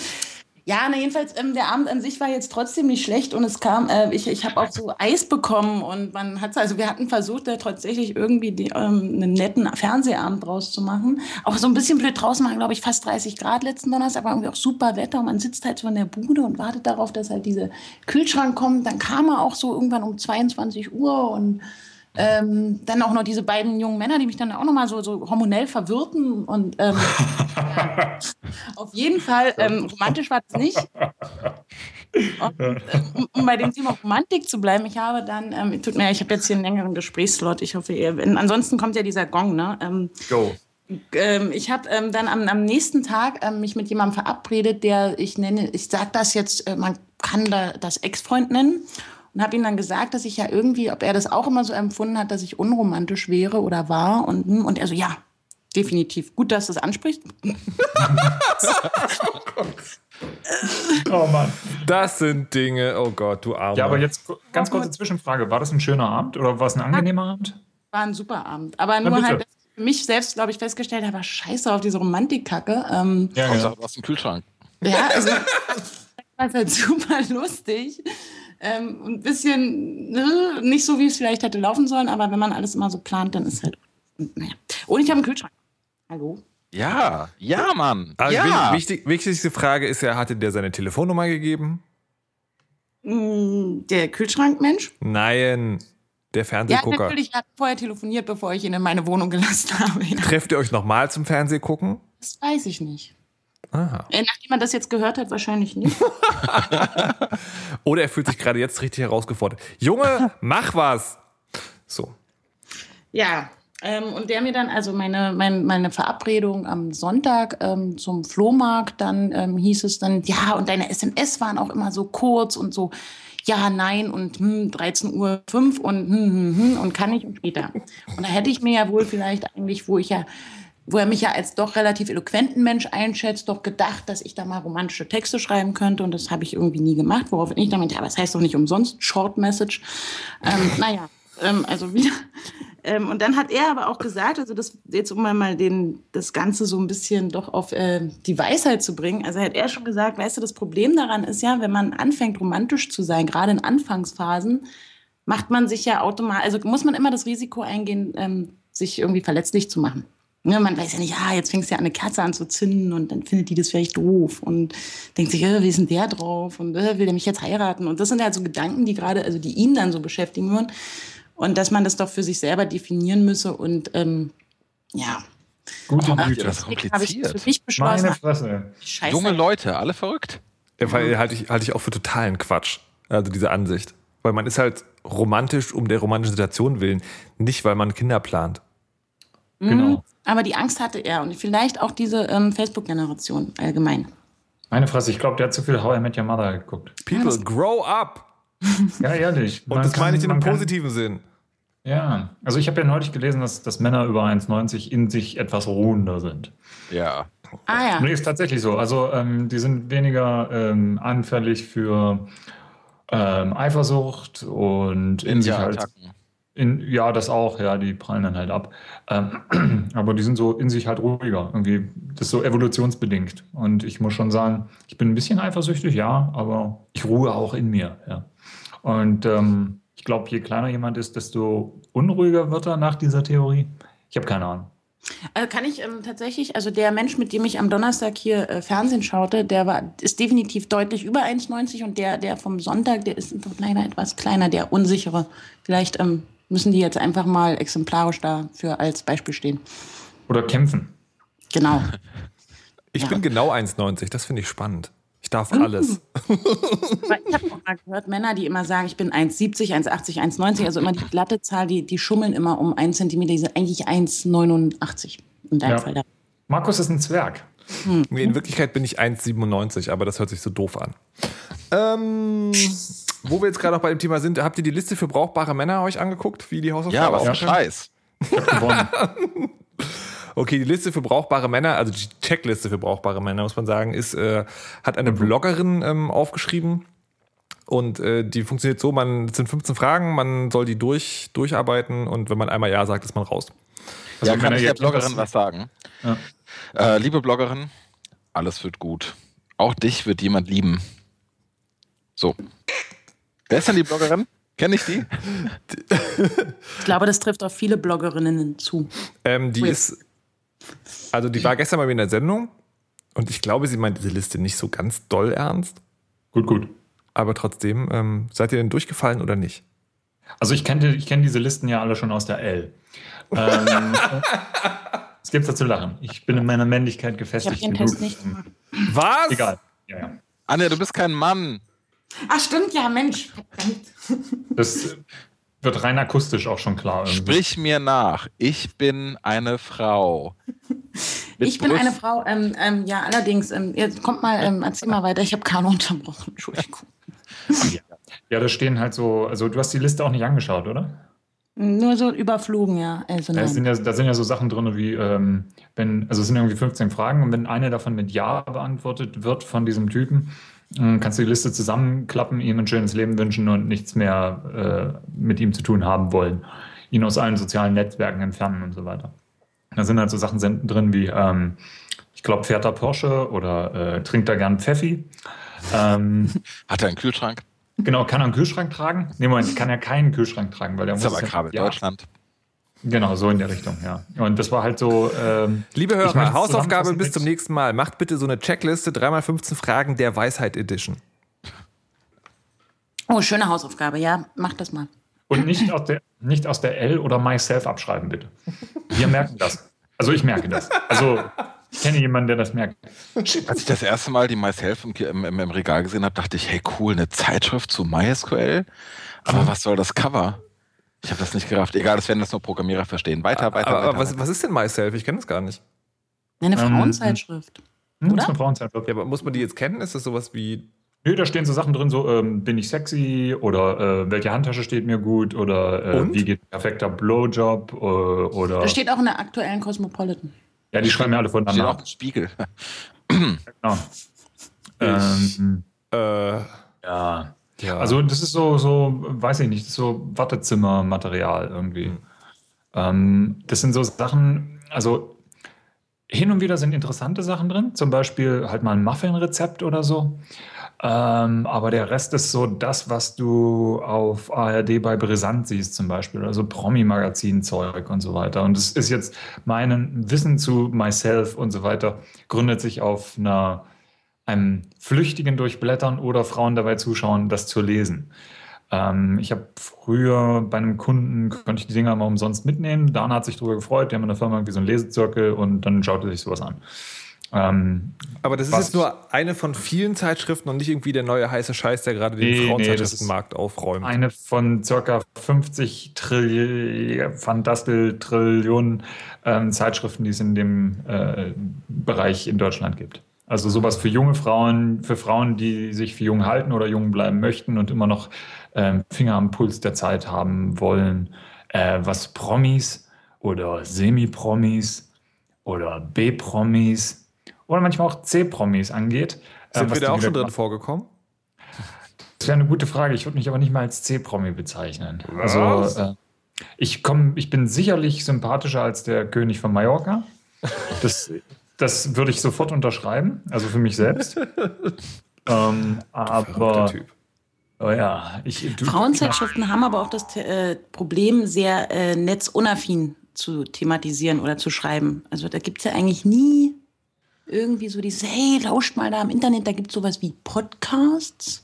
ja, na jedenfalls, ähm, der Abend an sich war jetzt trotzdem nicht schlecht und es kam, äh, ich, ich habe auch so Eis bekommen und man hat also wir hatten versucht, da tatsächlich irgendwie die, ähm, einen netten Fernsehabend draus zu machen. Auch so ein bisschen blöd draußen waren, glaube ich, fast 30 Grad letzten Donnerstag, aber irgendwie auch super Wetter und man sitzt halt so in der Bude und wartet darauf, dass halt diese Kühlschrank kommt. Dann kam er auch so irgendwann um 22 Uhr und ähm, dann auch noch diese beiden jungen Männer, die mich dann auch noch mal so, so hormonell verwirrten. Und ähm, ja, auf jeden Fall, ähm, romantisch war das nicht. Und, äh, um, bei dem Thema Romantik zu bleiben, ich habe dann, ähm, tut mir, ich habe jetzt hier einen längeren Gesprächsslot. Ich hoffe, ihr, ansonsten kommt ja dieser Gong, ne? Ähm, Go. Ähm, ich habe dann am, am, nächsten Tag mich mit jemandem verabredet, der ich nenne, ich sage das jetzt, äh, man kann da das Ex-Freund nennen und habe ihm dann gesagt, dass ich ja irgendwie, ob er das auch immer so empfunden hat, dass ich unromantisch wäre oder war. Und, hm, und er so, ja, definitiv. Gut, dass du es ansprichst. oh Mann. Das sind Dinge, oh Gott, du Arme. Ja, aber jetzt ganz kurze Zwischenfrage. War das ein schöner Abend oder war es ein angenehmer Abend? War ein super Abend. Aber nur halt, dass ich für mich selbst, glaube ich, festgestellt habe, scheiße auf diese Romantikkacke. Ähm, ja, ja. Du hast einen Kühlschrank. Ja, also war halt super lustig. Ähm, ein bisschen ne, nicht so, wie es vielleicht hätte laufen sollen, aber wenn man alles immer so plant, dann ist halt. Naja. Und ich habe einen Kühlschrank. Hallo? Ja, ja, Mann. Also ja. Wichtig, wichtigste Frage ist ja, hatte der seine Telefonnummer gegeben? Mm, der Kühlschrankmensch? Nein, der Fernsehgucker. Ja, natürlich, hat vorher telefoniert, bevor ich ihn in meine Wohnung gelassen habe. Trefft ihr euch nochmal zum Fernsehgucken? Das weiß ich nicht. Aha. Äh, nachdem man das jetzt gehört hat, wahrscheinlich nicht. Oder er fühlt sich gerade jetzt richtig herausgefordert. Junge, mach was! So. Ja, ähm, und der mir dann, also meine, meine, meine Verabredung am Sonntag ähm, zum Flohmarkt, dann ähm, hieß es dann, ja, und deine SMS waren auch immer so kurz und so, ja, nein und hm, 13 Uhr 5 und hm, hm, hm, und kann ich und später. Und da hätte ich mir ja wohl vielleicht eigentlich, wo ich ja wo er mich ja als doch relativ eloquenten Mensch einschätzt, doch gedacht, dass ich da mal romantische Texte schreiben könnte und das habe ich irgendwie nie gemacht, worauf ich dann meinte, ja, aber das heißt doch nicht umsonst Short Message. Ähm, naja, ähm, also wieder. Ähm, und dann hat er aber auch gesagt, also das jetzt um mal den, das Ganze so ein bisschen doch auf äh, die Weisheit zu bringen, also hat er schon gesagt, weißt du, das Problem daran ist ja, wenn man anfängt romantisch zu sein, gerade in Anfangsphasen, macht man sich ja automatisch, also muss man immer das Risiko eingehen, ähm, sich irgendwie verletzlich zu machen. Ne, man weiß ja nicht, ah, jetzt fängst du ja an, eine Kerze an zu zünden und dann findet die das vielleicht doof und denkt sich, äh, wie ist denn der drauf und äh, will der mich jetzt heiraten? Und das sind halt so Gedanken, die gerade, also die ihn dann so beschäftigen würden. Und dass man das doch für sich selber definieren müsse und ähm, ja. Gute oh, Güte, das ist kompliziert. Für mich beschlossen. Meine Fresse. Junge Leute, alle verrückt. Ja, weil halte ich, halte ich auch für totalen Quatsch. Also diese Ansicht. Weil man ist halt romantisch um der romantischen Situation willen, nicht weil man Kinder plant. Mhm. Genau. Aber die Angst hatte er und vielleicht auch diese ähm, Facebook-Generation allgemein. Meine Fresse, ich glaube, der hat zu viel How I Met Your Mother geguckt. People, ja, grow up! ja, ehrlich. Und das kann, meine ich in einem positiven kann, Sinn. Ja, also ich habe ja neulich gelesen, dass, dass Männer über 1,90 in sich etwas ruhender sind. Ja. Ah ja. Nee, ist tatsächlich so. Also ähm, die sind weniger ähm, anfällig für ähm, Eifersucht und in sich halt. In, ja, das auch, ja, die prallen dann halt ab. Ähm, aber die sind so in sich halt ruhiger. Irgendwie, das ist so evolutionsbedingt. Und ich muss schon sagen, ich bin ein bisschen eifersüchtig, ja, aber ich ruhe auch in mir, ja. Und ähm, ich glaube, je kleiner jemand ist, desto unruhiger wird er nach dieser Theorie. Ich habe keine Ahnung. Also kann ich ähm, tatsächlich, also der Mensch, mit dem ich am Donnerstag hier äh, Fernsehen schaute, der war, ist definitiv deutlich über 1,90 und der, der vom Sonntag, der ist leider etwas kleiner, der unsichere. Vielleicht ähm, müssen die jetzt einfach mal exemplarisch dafür als Beispiel stehen. Oder kämpfen. Genau. Ich ja. bin genau 1,90, das finde ich spannend. Ich darf mhm. alles. ich habe auch mal gehört, Männer, die immer sagen, ich bin 1,70, 1,80, 1,90, also immer die glatte Zahl, die, die schummeln immer um 1 cm, die sind eigentlich 1,89 in deinem ja. Fall. Markus ist ein Zwerg. Hm. In Wirklichkeit bin ich 1,97, aber das hört sich so doof an. Ähm, wo wir jetzt gerade noch bei dem Thema sind, habt ihr die Liste für brauchbare Männer euch angeguckt, wie die Hausaufgaben Ja, was für Scheiß. Ich hab gewonnen. Okay, die Liste für brauchbare Männer, also die Checkliste für brauchbare Männer, muss man sagen, ist, äh, hat eine Bloggerin ähm, aufgeschrieben. Und äh, die funktioniert so, man es sind 15 Fragen, man soll die durch, durcharbeiten und wenn man einmal Ja sagt, ist man raus. Also ja, kann ich der Bloggerin was sagen? Ja. Äh, liebe Bloggerin, alles wird gut. Auch dich wird jemand lieben. So. Wer ist denn die Bloggerin? Kenne ich die? ich glaube, das trifft auf viele Bloggerinnen zu. Ähm, die ist also die war gestern mal in der Sendung und ich glaube, sie meint diese Liste nicht so ganz doll ernst. Gut, gut. Aber trotzdem, ähm, seid ihr denn durchgefallen oder nicht? Also ich kenne ich kenn diese Listen ja alle schon aus der L. ähm, es gibt da zu lachen. Ich bin in meiner Männlichkeit gefestigt. Ich habe den Test nicht gemacht. Was? Egal. Ja, ja. Anja, du bist kein Mann. Ach stimmt, ja, Mensch. Das wird rein akustisch auch schon klar. Irgendwie. Sprich mir nach. Ich bin eine Frau. ich bin Brust. eine Frau. Ähm, ähm, ja, allerdings, ähm, jetzt kommt mal, ähm, erzähl mal weiter. Ich habe Kano unterbrochen. Entschuldigung. Ja. ja, da stehen halt so, also du hast die Liste auch nicht angeschaut, oder? Nur so überflogen, ja. Also da, sind ja da sind ja so Sachen drin, wie, ähm, wenn, also es sind irgendwie 15 Fragen und wenn eine davon mit Ja beantwortet wird von diesem Typen, kannst du die Liste zusammenklappen, ihm ein schönes Leben wünschen und nichts mehr äh, mit ihm zu tun haben wollen. Ihn aus allen sozialen Netzwerken entfernen und so weiter. Da sind halt so Sachen drin wie, ähm, ich glaube, fährt er Porsche oder äh, trinkt er gern Pfeffi. Ähm, Hat er einen Kühlschrank? Genau, kann er einen Kühlschrank tragen? Nee, Moment, kann er keinen Kühlschrank tragen, weil er muss. Das ist aber Kabel ja, Deutschland. Genau, so in der Richtung, ja. Und das war halt so. Ähm, Liebe Hörer, Hausaufgabe bis zum nächsten Mal. Macht bitte so eine Checkliste, 3x15 Fragen der Weisheit Edition. Oh, schöne Hausaufgabe, ja, macht das mal. Und nicht aus der, nicht aus der L oder Myself abschreiben, bitte. Wir merken das. Also ich merke das. Also ich kenne jemanden, der das merkt. Als ich das erste Mal die Myself im, im, im Regal gesehen habe, dachte ich, hey cool, eine Zeitschrift zu MySQL. Aber was soll das Cover? Ich habe das nicht gerafft. Egal, das werden das nur Programmierer verstehen. Weiter, weiter, aber, weiter. Aber was, was ist denn MySelf? Ich kenne das gar nicht. Eine ähm, Frauenzeitschrift. Ähm, oder? Das ist eine Frauenzeitschrift. Ja, aber muss man die jetzt kennen? Ist das sowas wie. Nö, da stehen so Sachen drin, so ähm, bin ich sexy oder äh, welche Handtasche steht mir gut oder äh, wie geht ein perfekter Blowjob äh, oder. Da steht auch in der aktuellen Cosmopolitan. Ja, die schreiben ja alle voneinander. Steht auch Spiegel. genau. Ähm, äh, ja. Ja. Also das ist so, so, weiß ich nicht, so Wartezimmermaterial irgendwie. Mhm. Ähm, das sind so Sachen, also hin und wieder sind interessante Sachen drin, zum Beispiel halt mal ein Muffin-Rezept oder so. Ähm, aber der Rest ist so das, was du auf ARD bei Brisant siehst zum Beispiel, also Promi-Magazin-Zeug und so weiter. Und es ist jetzt mein Wissen zu myself und so weiter, gründet sich auf einer einem Flüchtigen durchblättern oder Frauen dabei zuschauen, das zu lesen. Ähm, ich habe früher bei einem Kunden, konnte ich die Dinger mal umsonst mitnehmen. Dana hat sich darüber gefreut, die haben in der Firma irgendwie so einen Lesezirkel und dann schaute sich sowas an. Ähm, Aber das ist jetzt nur eine von vielen Zeitschriften und nicht irgendwie der neue heiße Scheiß, der gerade den Nee, nee, Frauenzeitschriftenmarkt aufräumt. eine von circa 50 Trillionen, Fantastel Trillionen ähm, Zeitschriften, die es in dem äh, Bereich in Deutschland gibt. Also sowas für junge Frauen, für Frauen, die sich für jung halten oder jung bleiben möchten und immer noch ähm, Finger am Puls der Zeit haben wollen, äh, was Promis oder Semi-Promis oder B-Promis oder manchmal auch C-Promis angeht. äh, Sind wir da auch schon drin vorgekommen? das wäre eine gute Frage. Ich würde mich aber nicht mal als C-Promi bezeichnen. Was? Also äh, ich komme, ich bin sicherlich sympathischer als der König von Mallorca. Das, das würde ich sofort unterschreiben, also für mich selbst. ähm, aber Typ. oh ja, ich, du, Frauenzeitschriften haben aber auch das äh, Problem, sehr äh, netzunaffin zu thematisieren oder zu schreiben. Also da gibt es ja eigentlich nie irgendwie so dieses, hey, lauscht mal da im Internet, da gibt es sowas wie Podcasts.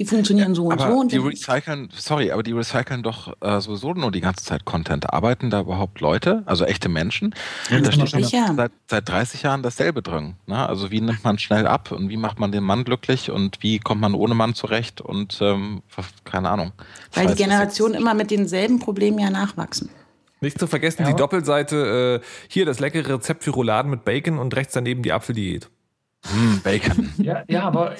Die funktionieren so und Aber so. Und die recyceln, sorry, aber die recyceln doch äh, sowieso nur die ganze Zeit Content. Arbeiten da überhaupt Leute, also echte Menschen? Ja, da steht sicher. seit, seit 30 Jahren dasselbe drin. Ne? Also wie nimmt man schnell ab und wie macht man den Mann glücklich und wie kommt man ohne Mann zurecht und ähm, keine Ahnung. weil die Generationen immer mit denselben Problemen ja nachwachsen. Nicht zu vergessen, Ja. die Doppelseite, äh, hier das leckere Rezept für Rouladen mit Bacon und rechts daneben die Apfeldiät. Hm, Bacon. Ja, ja, aber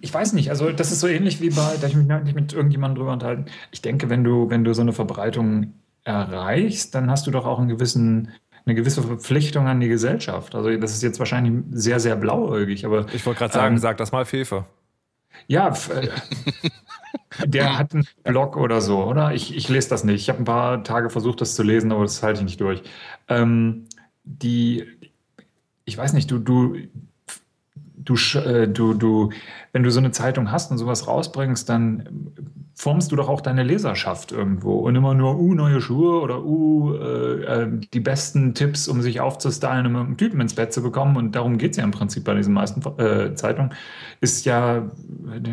ich weiß nicht. Also das ist so ähnlich wie bei, da ich mich neulich mit irgendjemandem drüber unterhalten. Ich denke, wenn du, wenn du so eine Verbreitung erreichst, dann hast du doch auch einen gewissen, eine gewisse Verpflichtung an die Gesellschaft. Also das ist jetzt wahrscheinlich sehr, sehr blauäugig, aber Ich wollte gerade sagen, Ähm, sag das mal Fefe. ja, äh, der hat einen Blog oder so, oder? Ich, ich lese das nicht. Ich habe ein paar Tage versucht, das zu lesen, aber das halte ich nicht durch. Ähm, die, ich weiß nicht, du, du, du, äh, du, du, wenn du so eine Zeitung hast und sowas rausbringst, dann formst du doch auch deine Leserschaft irgendwo und immer nur, uh, neue Schuhe oder uh, äh, äh, die besten Tipps, um sich aufzustylen, um einen Typen ins Bett zu bekommen. Und darum geht es ja im Prinzip bei diesen meisten äh, Zeitungen. Ist ja,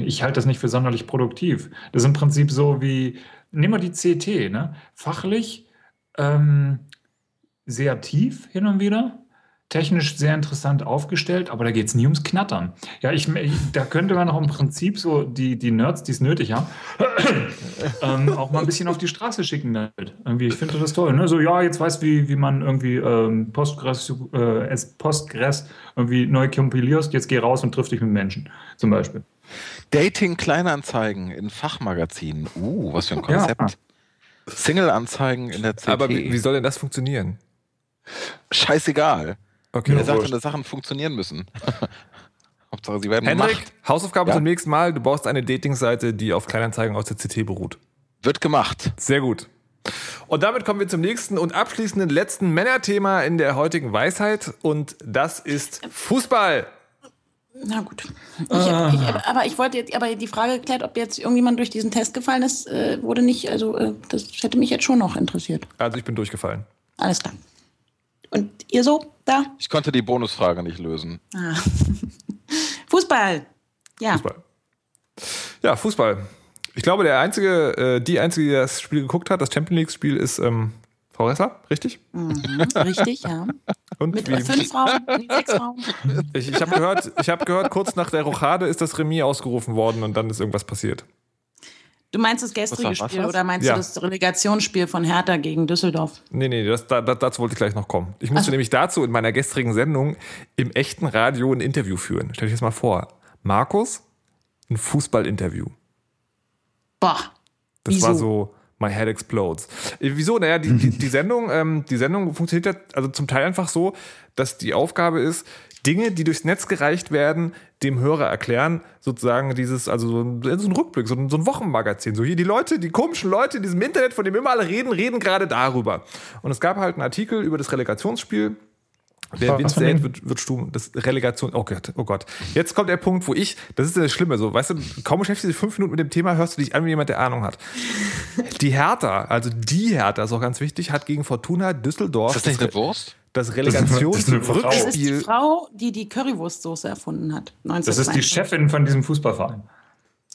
ich halte das nicht für sonderlich produktiv. Das ist im Prinzip so wie, nehmen wir die CT, ne? Fachlich ähm, sehr tief hin und wieder, technisch sehr interessant aufgestellt, aber da geht es nie ums Knattern. Ja, ich, da könnte man auch im Prinzip so die, die Nerds, die es nötig haben, ähm, auch mal ein bisschen auf die Straße schicken damit. Irgendwie, ich finde das toll. Ne? So, ja, jetzt weiß wie, wie man irgendwie ähm, Postgres, äh, es- Postgres irgendwie neu kompilierst, jetzt geh raus und triff dich mit Menschen, zum Beispiel. Dating-Kleinanzeigen in Fachmagazinen. Uh, was für ein Ja. Konzept. Single-Anzeigen in der CT. Aber wie, wie soll denn das funktionieren? Scheißegal. Okay. Er sagt, dass Sachen funktionieren müssen. Hauptsache, sie werden Hendrik, gemacht. Hausaufgabe Ja? zum nächsten Mal. Du baust eine Datingseite, die auf Kleinanzeigen aus der CT beruht. Wird gemacht. Sehr gut. Und damit kommen wir zum nächsten und abschließenden letzten Männerthema in der heutigen Weisheit. Und das ist Fußball. Na gut. Ich, ich, aber ich wollte jetzt, aber die Frage geklärt, ob jetzt irgendjemand durch diesen Test gefallen ist, äh, wurde nicht, also äh, das hätte mich jetzt schon noch interessiert. Also ich bin durchgefallen. Alles klar. Und ihr so da? Ich konnte die Bonusfrage nicht lösen. Ah. Fußball. Ja. Fußball. Ja, Fußball. Ich glaube, der einzige, äh, die einzige, die das Spiel geguckt hat, das Champions League-Spiel, ist ähm, Frau Ressler, richtig? Mhm, richtig, ja. Und Mit wie, fünf Frauen, sechs Frauen. ich, ich habe gehört, ich habe gehört, kurz nach der Rochade ist das Remis ausgerufen worden und dann ist irgendwas passiert. Du meinst das gestrige Was war- was Spiel war's? oder meinst Ja. du das Relegationsspiel von Hertha gegen Düsseldorf? Nee, nee, das, da, da, dazu wollte ich gleich noch kommen. Ich musste Ach so. nämlich dazu in meiner gestrigen Sendung im echten Radio ein Interview führen. Stell dich das mal vor. Markus, ein Fußballinterview. Boah. Das Wieso? war so, my head explodes. Äh, Wieso? Naja, die, die, die, Sendung, ähm, die Sendung funktioniert ja also zum Teil einfach so, dass die Aufgabe ist, Dinge, die durchs Netz gereicht werden, dem Hörer erklären, sozusagen dieses, also so ein, so ein Rückblick, so ein, so ein Wochenmagazin. So hier die Leute, die komischen Leute in diesem Internet, von dem immer alle reden, reden gerade darüber. Und es gab halt einen Artikel über das Relegationsspiel. Wer dem? sät, wird, wird stumm. Das Relegation. Oh Gott, oh Gott. Jetzt kommt der Punkt, wo ich, das ist das Schlimme, so, weißt du, kaum beschäftigst du dich fünf Minuten mit dem Thema, hörst du dich an wie jemand, der Ahnung hat. Die Hertha, also die Hertha, ist auch ganz wichtig, hat gegen Fortuna Düsseldorf Ist das nicht eine Wurst? Das. Relegationsrückspiel. Das ist die Frau, die die Currywurstsoße erfunden hat. Das ist die 1952. Chefin von diesem Fußballverein.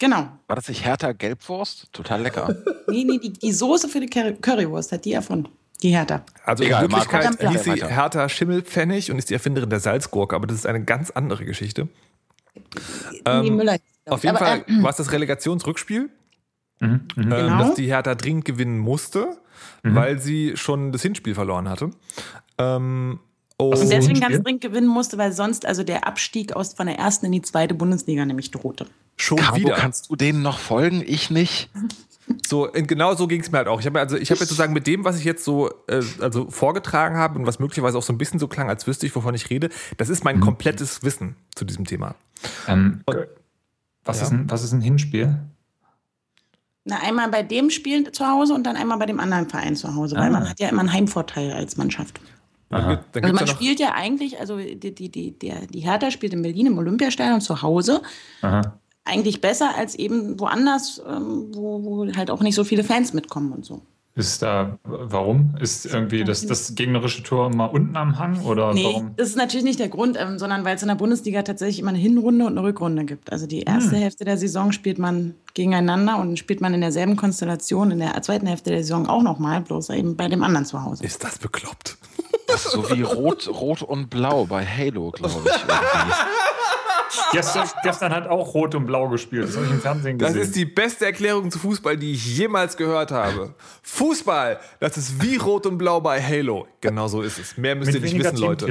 Genau. War das nicht Hertha Gelbwurst? Total lecker. Nee, nee, die, die Soße für die Curry- Currywurst hat die erfunden. Die Hertha. Also Egal, in Wirklichkeit Marco. hieß sie. Hertha Schimmelpfennig und ist die Erfinderin der Salzgurke, aber das ist eine ganz andere Geschichte. die Müller. Auf jeden Aber, Fall ähm, war es das Relegationsrückspiel, Mhm. Mhm. ähm, Genau. dass die Hertha dringend gewinnen musste, weil sie schon das Hinspiel verloren hatte. Ähm, Was Und deswegen ganz dringend gewinnen musste, weil sonst also der Abstieg aus von der ersten in die zweite Bundesliga nämlich drohte. schon Caro, wieder. kannst du denen noch folgen? Ich nicht. So, genau so ging es mir halt auch. Ich habe also, ich habe jetzt sozusagen mit dem, was ich jetzt so äh, also vorgetragen habe und was möglicherweise auch so ein bisschen so klang, als wüsste ich, wovon ich rede, das ist mein komplettes Wissen zu diesem Thema. Ähm, Und- was, Ja. ist ein, was ist ein Hinspiel? Na, einmal bei dem Spiel zu Hause und dann einmal bei dem anderen Verein zu Hause, weil Ah. man hat ja immer einen Heimvorteil als Mannschaft. Dann, Aha. Also man spielt ja eigentlich, also die, die, die, der, die Hertha spielt in Berlin im Olympiastadion zu Hause. Aha. Eigentlich besser als eben woanders, ähm, wo, wo halt auch nicht so viele Fans mitkommen und so. Ist da, warum? Ist irgendwie das, das gegnerische Tor immer unten am Hang oder Nee, warum? das ist natürlich nicht der Grund, ähm, sondern weil es in der Bundesliga tatsächlich immer eine Hinrunde und eine Rückrunde gibt. Also die erste Hälfte der Saison spielt man gegeneinander und spielt man in derselben Konstellation in der zweiten Hälfte der Saison auch nochmal, bloß eben bei dem anderen zu Hause. ist das bekloppt? Das ist so wie Rot, Rot und Blau bei Halo, glaube ich. Gestern, gestern hat auch Rot und Blau gespielt. Das habe ich im Fernsehen Das gesehen. ist die beste Erklärung zu Fußball, die ich jemals gehört habe. Fußball, das ist wie Rot und Blau bei Halo. Genau so ist es. Mehr müsst ihr nicht wissen, Leute.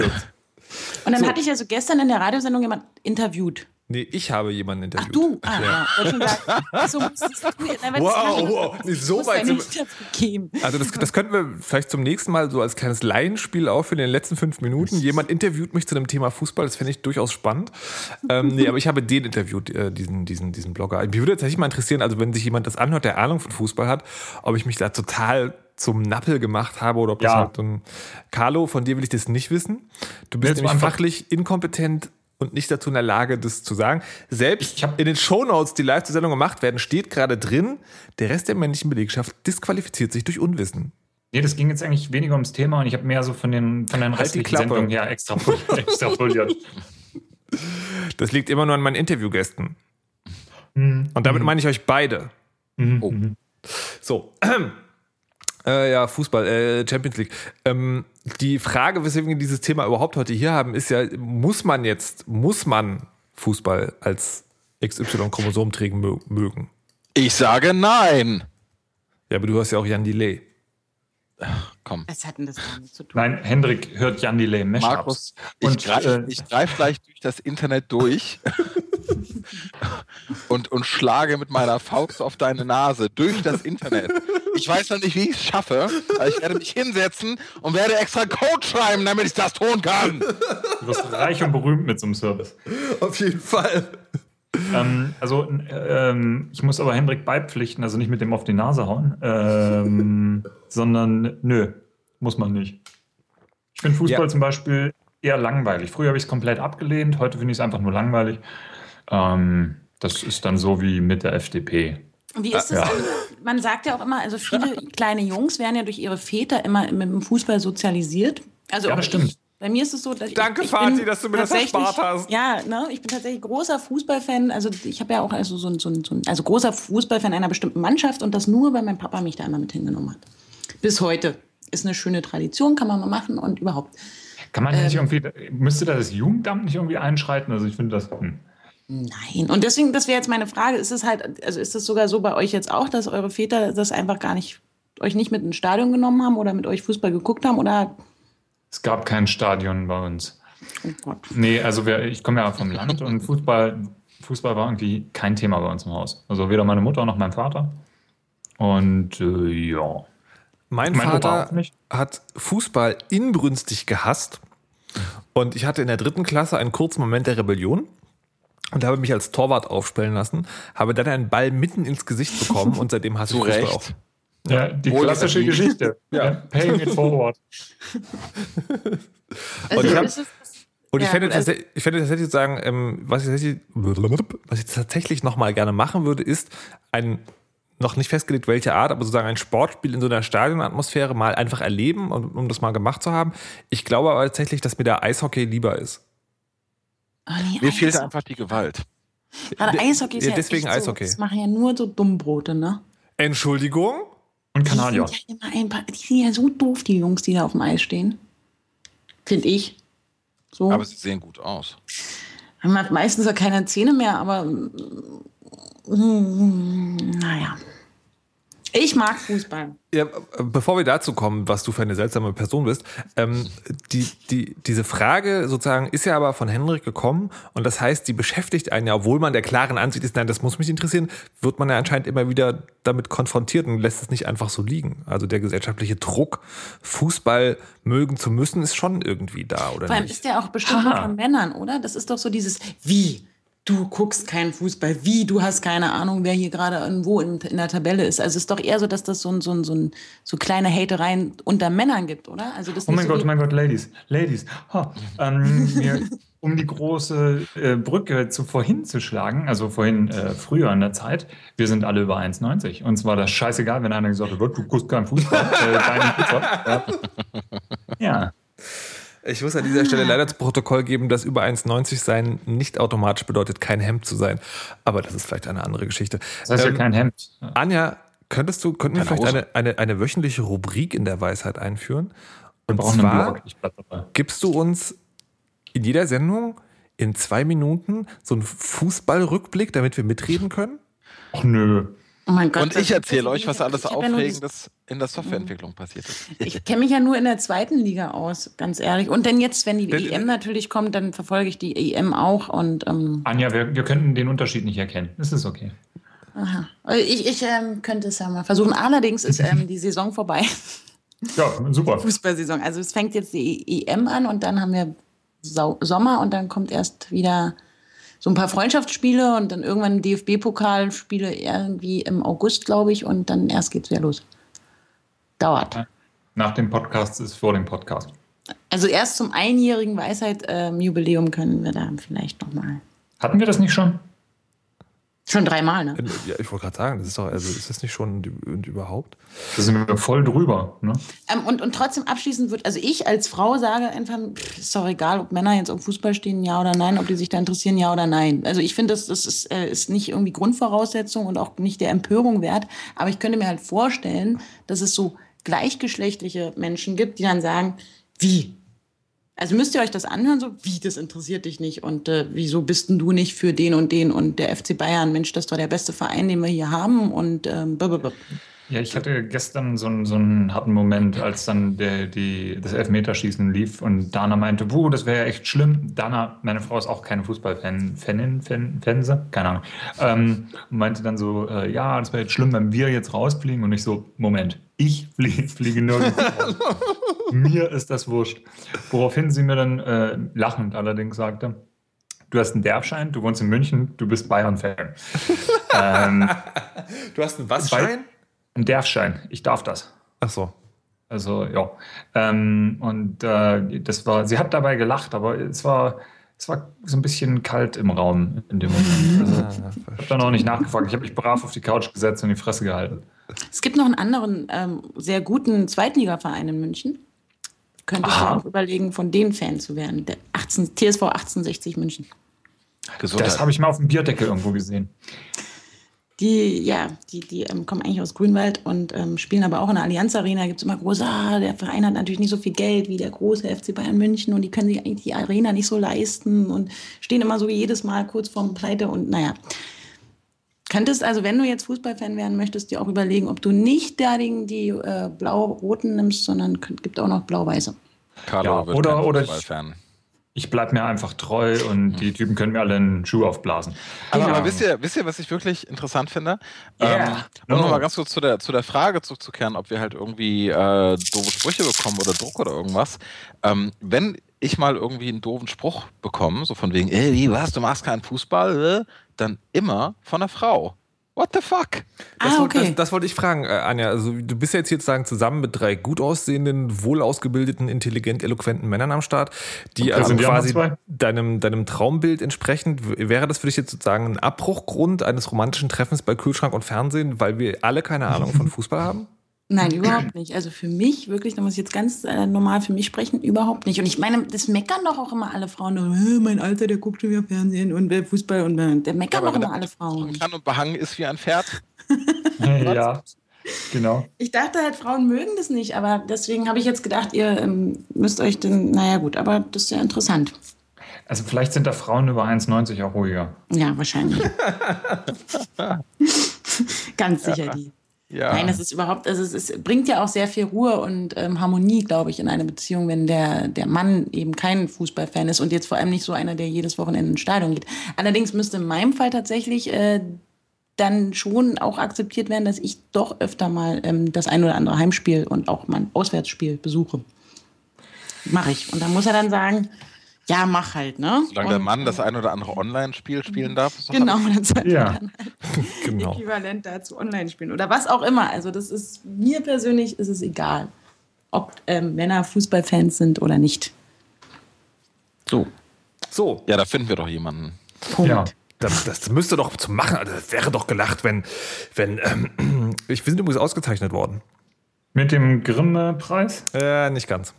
Und dann hatte ich also gestern in der Radiosendung jemand interviewt. Nee, ich habe jemanden Ach interviewt. du, ah, ja. sagen, so musstest du, na, wenn Wow, wow, so weit ja sind. Also das, das könnten wir vielleicht zum nächsten Mal so als kleines Laienspiel aufführen in den letzten fünf Minuten. Jemand interviewt mich zu dem Thema Fußball, das fände ich durchaus spannend. Ähm, nee, aber ich habe den interviewt, äh, diesen, diesen, diesen Blogger. Mich würde tatsächlich mal interessieren, also wenn sich jemand das anhört, der Ahnung von Fußball hat, ob ich mich da total zum Nappel gemacht habe oder ob das Ja. halt so ein Carlo, von dir will ich das nicht wissen. Du bist nämlich einfach- fachlich inkompetent und nicht dazu in der Lage, das zu sagen. Selbst in den Shownotes, die live zur Sendung gemacht werden, steht gerade drin, der Rest der männlichen Belegschaft disqualifiziert sich durch Unwissen. Nee, das ging jetzt eigentlich weniger ums Thema und ich habe mehr so von den, von den Halt die restlichen Klappe. Sendungen her extrapoliert. extrapoliert. Das liegt immer nur an meinen Interviewgästen. Mhm. Und damit meine ich euch beide. Mhm. Oh. Mhm. So. Äh, ja, Fußball, äh, Champions League. Ähm, die Frage, weswegen wir dieses Thema überhaupt heute hier haben, ist ja, muss man jetzt, muss man Fußball als XY-Chromosom trägen mö- mögen? Ich sage nein. Ja, aber du hast ja auch Jan Delay. Komm. Was hat denn das damit zu tun? Nein, Hendrik hört Jan Delay Mashups. Markus, ich greife äh, greif gleich durch das Internet durch und, und schlage mit meiner Faust auf deine Nase durch das Internet. Ich weiß noch nicht, wie ich es schaffe, aber ich werde mich hinsetzen und werde extra Code schreiben, damit ich das tun kann. Du wirst reich und berühmt mit so einem Service. Auf jeden Fall. Ähm, also, ähm, ich muss aber Hendrik beipflichten, also nicht mit dem auf die Nase hauen, ähm, sondern nö, muss man nicht. Ich finde Fußball Ja. zum Beispiel eher langweilig. Früher habe ich es komplett abgelehnt, heute finde ich es einfach nur langweilig. Ähm, das ist dann so wie mit der FDP. Wie ist es? Ja. Also, man sagt ja auch immer, also viele kleine Jungs werden ja durch ihre Väter immer mit dem Fußball sozialisiert. Also Ja, das stimmt. Ich, bei mir ist es so, dass ich, Danke, ich bin dass du mir das erspart hast. Ja, ne, ich bin tatsächlich großer Fußballfan. Also ich habe ja auch also so ein, so ein, so ein also großer Fußballfan einer bestimmten Mannschaft und das nur, weil mein Papa mich da immer mit hingenommen hat. Bis heute ist eine schöne Tradition, kann man mal machen und überhaupt. Kann man nicht Ähm. irgendwie, müsste da das Jugendamt nicht irgendwie einschreiten? Also ich finde das, hm. Nein. Und deswegen, das wäre jetzt meine Frage, ist es halt, also ist es sogar so bei euch jetzt auch, dass eure Väter das einfach gar nicht, euch nicht mit ins Stadion genommen haben oder mit euch Fußball geguckt haben oder es gab kein Stadion bei uns. oh Gott. Nee, also wir, ich komme ja vom Land und Fußball, Fußball war irgendwie kein Thema bei uns im Haus. Also weder meine Mutter noch mein Vater. Und äh, ja. Mein, Mein Vater hat Fußball inbrünstig gehasst. Und ich hatte in der dritten Klasse einen kurzen Moment der Rebellion und habe mich als Torwart aufstellen lassen, habe dann einen Ball mitten ins Gesicht bekommen und seitdem hasse ich Fußball Recht. auch. Ja, die Wohl klassische. Geschichte. Ja. Paying it forward. Also ich hab- ist es, Und ich Ja, fände also- tatsächlich, ich fände tatsächlich sagen, ähm, was ich tatsächlich, was ich tatsächlich noch mal gerne machen würde, ist ein noch nicht festgelegt, welche Art, aber sozusagen ein Sportspiel in so einer Stadionatmosphäre mal einfach erleben, um, um das mal gemacht zu haben. Ich glaube aber tatsächlich, dass mir der Eishockey lieber ist. Oh nee, Mir fehlt Eishockey. einfach die Gewalt. Gerade De- Eishockey ist ja, ja, deswegen echt so, Eishockey. Das machen ja nur so Dummbrote, ne? Entschuldigung? Und Kanadier. Die sind, ja immer ein paar, die sind ja so doof, die Jungs, die da auf dem Eis stehen. Finde ich. So. Aber sie sehen gut aus. Man hat meistens ja keine Zähne mehr, aber mm, naja. Ich mag Fußball. Ja, bevor wir dazu kommen, was du für eine seltsame Person bist, ähm, die, die, diese Frage sozusagen ist ja aber von Henrik gekommen und das heißt, die beschäftigt einen ja, obwohl man der klaren Ansicht ist, nein, das muss mich interessieren, wird man ja anscheinend immer wieder damit konfrontiert und lässt es nicht einfach so liegen. Also der gesellschaftliche Druck, Fußball mögen zu müssen, ist schon irgendwie da, oder Vor allem nicht? ist der auch bestimmt von Männern, oder? Das ist doch so dieses Wie? Du guckst keinen Fußball. Wie? Du hast keine Ahnung, wer hier gerade irgendwo in, in der Tabelle ist. Also es ist doch eher so, dass das so, ein, so, ein, so, ein, so kleine Hatereien unter Männern gibt, oder? Also das Oh mein so Gott, oh mein Gott, Ladies, Ladies. Ha, ähm, wir, um die große äh, Brücke zu vorhin zu schlagen, also vorhin äh, früher in der Zeit, wir sind alle über 1,90. Uns war das scheißegal, wenn einer gesagt hat, du guckst keinen Fußball, äh, deine Pizza. Ja. ja. Ich muss an dieser Stelle leider zu Protokoll geben, dass über 1,90 sein nicht automatisch bedeutet, kein Hemd zu sein. Aber das ist vielleicht eine andere Geschichte. Das heißt Ähm, ja kein Hemd. Anja, könntest du, könnten wir vielleicht eine, eine, eine wöchentliche Rubrik in der Weisheit einführen? Und zwar gibst du uns in jeder Sendung in zwei Minuten so einen Fußballrückblick, damit wir mitreden können? Ach nö. Oh mein Gott. Und das ich erzähle euch, was alles Aufregendes in der Softwareentwicklung passiert ist. Ich kenne mich ja nur in der zweiten Liga aus, ganz ehrlich. Und denn jetzt, wenn die Denn- EM natürlich kommt, dann verfolge ich die EM auch. Und ähm, Anja, wir, wir könnten den Unterschied nicht erkennen. Das ist okay. aha. Also ich, ich ähm, könnte es ja mal versuchen. Allerdings ist ähm, die Saison vorbei. Ja, super. Fußballsaison. Also es fängt jetzt die EM an und dann haben wir Sau Sommer und dann kommt erst wieder so ein paar Freundschaftsspiele und dann irgendwann DFB-Pokalspiele irgendwie im August, glaube ich, und dann erst geht's wieder los. Dauert. Nach dem Podcast ist vor dem Podcast. Also erst zum einjährigen Weisheit-Jubiläum können wir da vielleicht nochmal. Hatten wir das nicht schon? Schon dreimal, ne? Ja, ich wollte gerade sagen, das ist doch, also ist das nicht schon und- überhaupt? Da sind wir voll drüber. Ne? Ähm, und, und trotzdem abschließend wird, also ich als Frau sage einfach, pff, ist doch egal, ob Männer jetzt auf Fußball stehen, ja oder nein, ob die sich da interessieren, ja oder nein. Also ich finde, das, das ist, äh, ist nicht irgendwie Grundvoraussetzung und auch nicht der Empörung wert. Aber ich könnte mir halt vorstellen, dass es so gleichgeschlechtliche Menschen gibt, die dann sagen, wie? Also müsst ihr euch das anhören, so, wie, das interessiert dich nicht und äh, wieso bist denn du nicht für den und den und der FC Bayern, Mensch, das doch der beste Verein, den wir hier haben und ähm. Ja, ich hatte gestern so einen, so einen harten Moment, als dann der, die, das Elfmeterschießen lief und Dana meinte, puh, das wäre ja echt schlimm. Dana, meine Frau ist auch keine Fußballfan, Fanin, Fan, Fanse, keine Ahnung. Ähm, meinte dann so, äh, ja, das wäre jetzt schlimm, wenn wir jetzt rausfliegen. Und ich so, Moment, ich fliege, fliege nirgendwo. Mir ist das wurscht. Woraufhin sie mir dann äh, lachend allerdings sagte, du hast einen Derbschein, du wohnst in München, du bist Bayern-Fan. ähm, Du hast einen was Schein? Ein Derfschein, ich darf das. Ach so. Also ja. Ähm, und äh, das war, sie hat dabei gelacht, aber es war, es war so ein bisschen kalt im Raum in dem Moment. Also, ich habe dann auch nicht nachgefragt. Ich habe mich brav auf die Couch gesetzt und die Fresse gehalten. Es gibt noch einen anderen ähm, sehr guten Zweitligaverein in München. Könntest Aha. du auch überlegen, von denen Fan zu werden. Der 18, TSV 1860 München. Gesundheit. Das habe ich mal auf dem Bierdeckel irgendwo gesehen. Die, ja, die, die ähm, kommen eigentlich aus Grünwald und ähm, spielen aber auch in der Allianz Arena. Da gibt es immer große, ah, der Verein hat natürlich nicht so viel Geld wie der große FC Bayern München und die können sich eigentlich die Arena nicht so leisten und stehen immer so wie jedes Mal kurz vorm Pleite und naja. Könntest also, wenn du jetzt Fußballfan werden möchtest, dir auch überlegen, ob du nicht da die, äh, blau-roten nimmst, sondern gibt auch noch blau-weiße. Carlo Ja, wird oder- kein oder ich- Fußballfan. Ich bleibe mir einfach treu und die Typen können mir alle einen Schuh aufblasen. Aber, Ja. aber wisst, ihr, wisst ihr, was ich wirklich interessant finde? Yeah. Ähm, um Oh. nochmal ganz kurz zu der, zu der Frage zurückzukehren, ob wir halt irgendwie äh, doofe Sprüche bekommen oder Druck oder irgendwas. Ähm, wenn ich mal irgendwie einen doofen Spruch bekomme, so von wegen, ey, wie, was, du machst keinen Fußball, äh, dann immer von einer Frau. What the fuck? Das, Ah, wollte- okay. das, das wollte ich fragen, äh, Anja. Also du bist ja jetzt sozusagen zusammen mit drei gut aussehenden, wohl ausgebildeten, intelligent, eloquenten Männern am Start, die Okay, also anderen quasi zwei? deinem, deinem Traumbild entsprechend, wäre das für dich jetzt sozusagen ein Abbruchgrund eines romantischen Treffens bei Kühlschrank und Fernsehen, weil wir alle keine Ahnung von Fußball haben? Nein, überhaupt nicht. Also für mich, wirklich, da muss ich jetzt ganz äh, normal für mich sprechen, überhaupt nicht. Und ich meine, das meckern doch auch immer alle Frauen. "Äh, mein Alter, der guckt schon wieder Fernsehen und äh, Fußball und äh, der meckern doch immer der alle Frauen. kann und behangen ist wie ein Pferd. ja. genau. Ich dachte halt, Frauen mögen das nicht, aber deswegen habe ich jetzt gedacht, ihr ähm, müsst euch den, naja gut, aber das ist ja interessant. Also vielleicht sind da Frauen über 1,90 auch ruhiger. Ja, wahrscheinlich. Ganz sicher ja. die. Ja. Nein, es ist überhaupt, also es, ist, bringt ja auch sehr viel Ruhe und ähm, Harmonie, glaube ich, in eine Beziehung, wenn der, der Mann eben kein Fußballfan ist und jetzt vor allem nicht so einer, der jedes Wochenende ins Stadion geht. Allerdings müsste in meinem Fall tatsächlich äh, dann schon auch akzeptiert werden, dass ich doch öfter mal ähm, das ein oder andere Heimspiel und auch mein Auswärtsspiel besuche. Mache ich. Und da muss er dann sagen, ja, mach halt, ne? Solange und, der Mann das ein oder andere Online-Spiel spielen darf. Genau, dann sollte ja. dann halt genau. äquivalent dazu online spielen. Oder was auch immer. Also das ist, mir persönlich ist es egal, ob ähm, Männer Fußballfans sind oder nicht. So. So. Ja, da finden wir doch jemanden. Punkt. Ja. Das, das müsste doch zu machen. Also das wäre doch gelacht, wenn, wenn ähm, ich, wir sind übrigens ausgezeichnet worden. Mit dem Grimme-Preis? Äh, nicht ganz.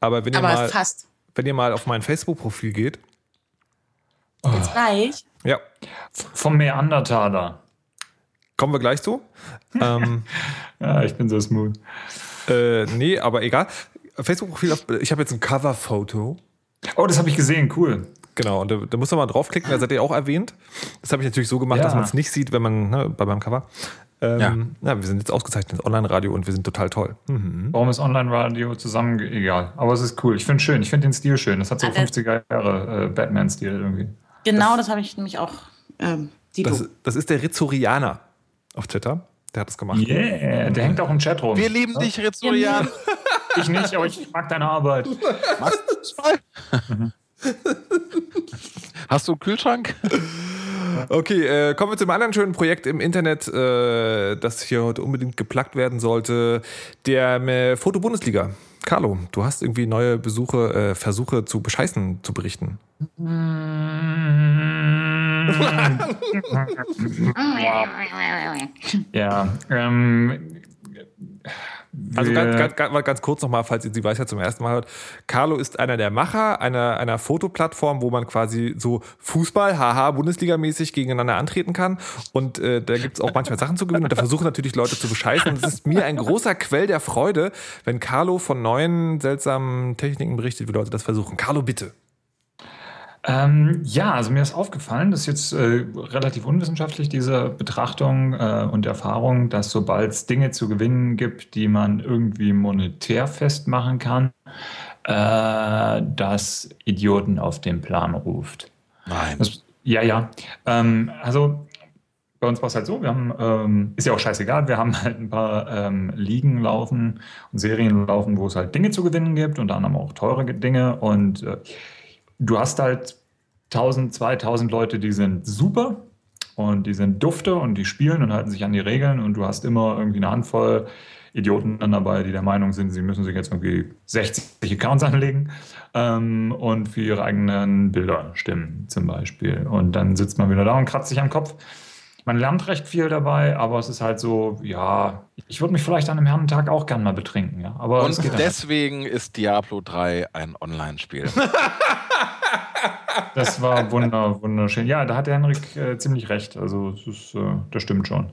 Aber wenn ihr Aber mal, fast wenn ihr mal auf mein Facebook-Profil geht. Jetzt gleich? Ja. Vom Meandertaler. Kommen wir gleich zu. ähm, ja, ich bin so smooth. Äh, nee, aber egal. Facebook-Profil, ich habe jetzt ein Cover-Foto. Oh, das habe ich gesehen, cool. Genau, und da, da muss man mal draufklicken, da seid ihr auch erwähnt. Das habe ich natürlich so gemacht, ja. dass man es nicht sieht, wenn man ne, bei meinem Cover. Ähm, ja. ja. wir sind jetzt ausgezeichnet Online-Radio und wir sind total toll. Mhm. Warum ist Online-Radio zusammen? Egal. Aber es ist cool. Ich finde es schön. Ich finde den Stil schön. Das hat so ah, 50er Jahre äh, Batman-Stil irgendwie. Genau, das, das habe ich nämlich auch. Ähm, das, das, ist der Rizorianer auf Twitter. Der hat das gemacht. Yeah, der hängt auch im Chat rum. Wir lieben ja? dich, Rizorian. ich nicht, aber ich mag deine Arbeit. Magst du Fußball? Hast du einen Kühlschrank? Okay, äh, kommen wir zu einem anderen schönen Projekt im Internet, äh, das hier heute unbedingt geplagt werden sollte. Der äh, Foto-Bundesliga. Carlo, du hast irgendwie neue Besuche, äh, Versuche zu bescheißen zu berichten. ja, ähm, also ganz, ganz, ganz, ganz kurz nochmal, falls ihr sie weiß ja zum ersten Mal hört. Carlo ist einer der Macher einer, einer Fotoplattform, wo man quasi so Fußball, haha, Bundesliga-mäßig gegeneinander antreten kann. Und äh, da gibt's auch manchmal Sachen zu gewinnen. Und da versuchen natürlich Leute zu bescheißen. Und es ist mir ein großer Quell der Freude, wenn Carlo von neuen seltsamen Techniken berichtet, wie Leute das versuchen. Carlo, bitte. Ähm, ja, also mir ist aufgefallen, das ist jetzt äh, relativ unwissenschaftlich, diese Betrachtung äh, und Erfahrung, dass sobald es Dinge zu gewinnen gibt, die man irgendwie monetär festmachen kann, äh, dass Idioten auf den Plan ruft. Nein. Das, ja, ja. Ähm, also bei uns war es halt so, wir haben, ähm, ist ja auch scheißegal, wir haben halt ein paar ähm, Ligen laufen und Serien laufen, wo es halt Dinge zu gewinnen gibt, unter anderem auch teure Dinge und äh, du hast halt 1000, 2000 Leute, die sind super und die sind dufte und die spielen und halten sich an die Regeln und du hast immer irgendwie eine Handvoll Idioten dann dabei, die der Meinung sind, sie müssen sich jetzt irgendwie 60 Accounts anlegen ähm, und für ihre eigenen Bilder stimmen zum Beispiel. Und dann sitzt man wieder da und kratzt sich am Kopf. Man lernt recht viel dabei, aber es ist halt so, ja, ich würde mich vielleicht an einem Herrentag auch gern mal betrinken. Ja. Aber und deswegen ist Diablo 3 ein Online-Spiel. Das war wunder, wunderschön. Ja, da hat der Henrik äh, ziemlich recht. Also, das, ist, äh, das stimmt schon.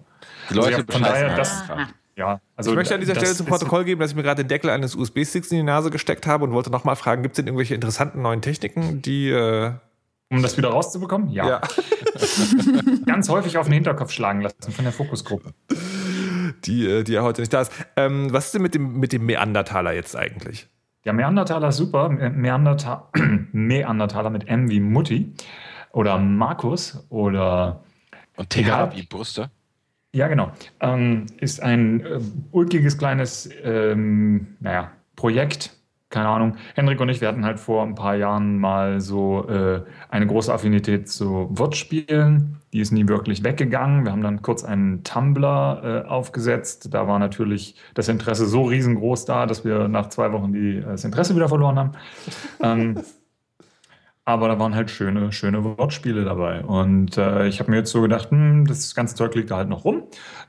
Die Leute also, ja, von daher, das, ja, also ich möchte an dieser Stelle zum Protokoll geben, dass ich mir gerade den Deckel eines USB-Sticks in die Nase gesteckt habe und wollte nochmal fragen, gibt es denn irgendwelche interessanten neuen Techniken, die... Äh um das wieder rauszubekommen? Ja. ja. Ganz häufig auf den Hinterkopf schlagen lassen von der Fokusgruppe. Die, äh, die ja heute nicht da ist. Ähm, was ist denn mit dem, mit dem Neandertaler jetzt eigentlich? Ja, Meandertaler ist super. Meanderta Meandertaler mit M wie Mutti oder Markus oder. Und TH wie Brüste. Ja, genau. Ähm, ist ein äh, ulkiges kleines, ähm, naja, Projekt, keine Ahnung. Henrik und ich, wir hatten halt vor ein paar Jahren mal so äh, eine große Affinität zu Wortspielen. Die ist nie wirklich weggegangen. Wir haben dann kurz einen Tumblr äh, aufgesetzt. Da war natürlich das Interesse so riesengroß da, dass wir nach zwei Wochen die, das Interesse wieder verloren haben. ähm, aber da waren halt schöne, schöne Wortspiele dabei. Und äh, ich habe mir jetzt so gedacht, hm, das ganze Zeug liegt da halt noch rum.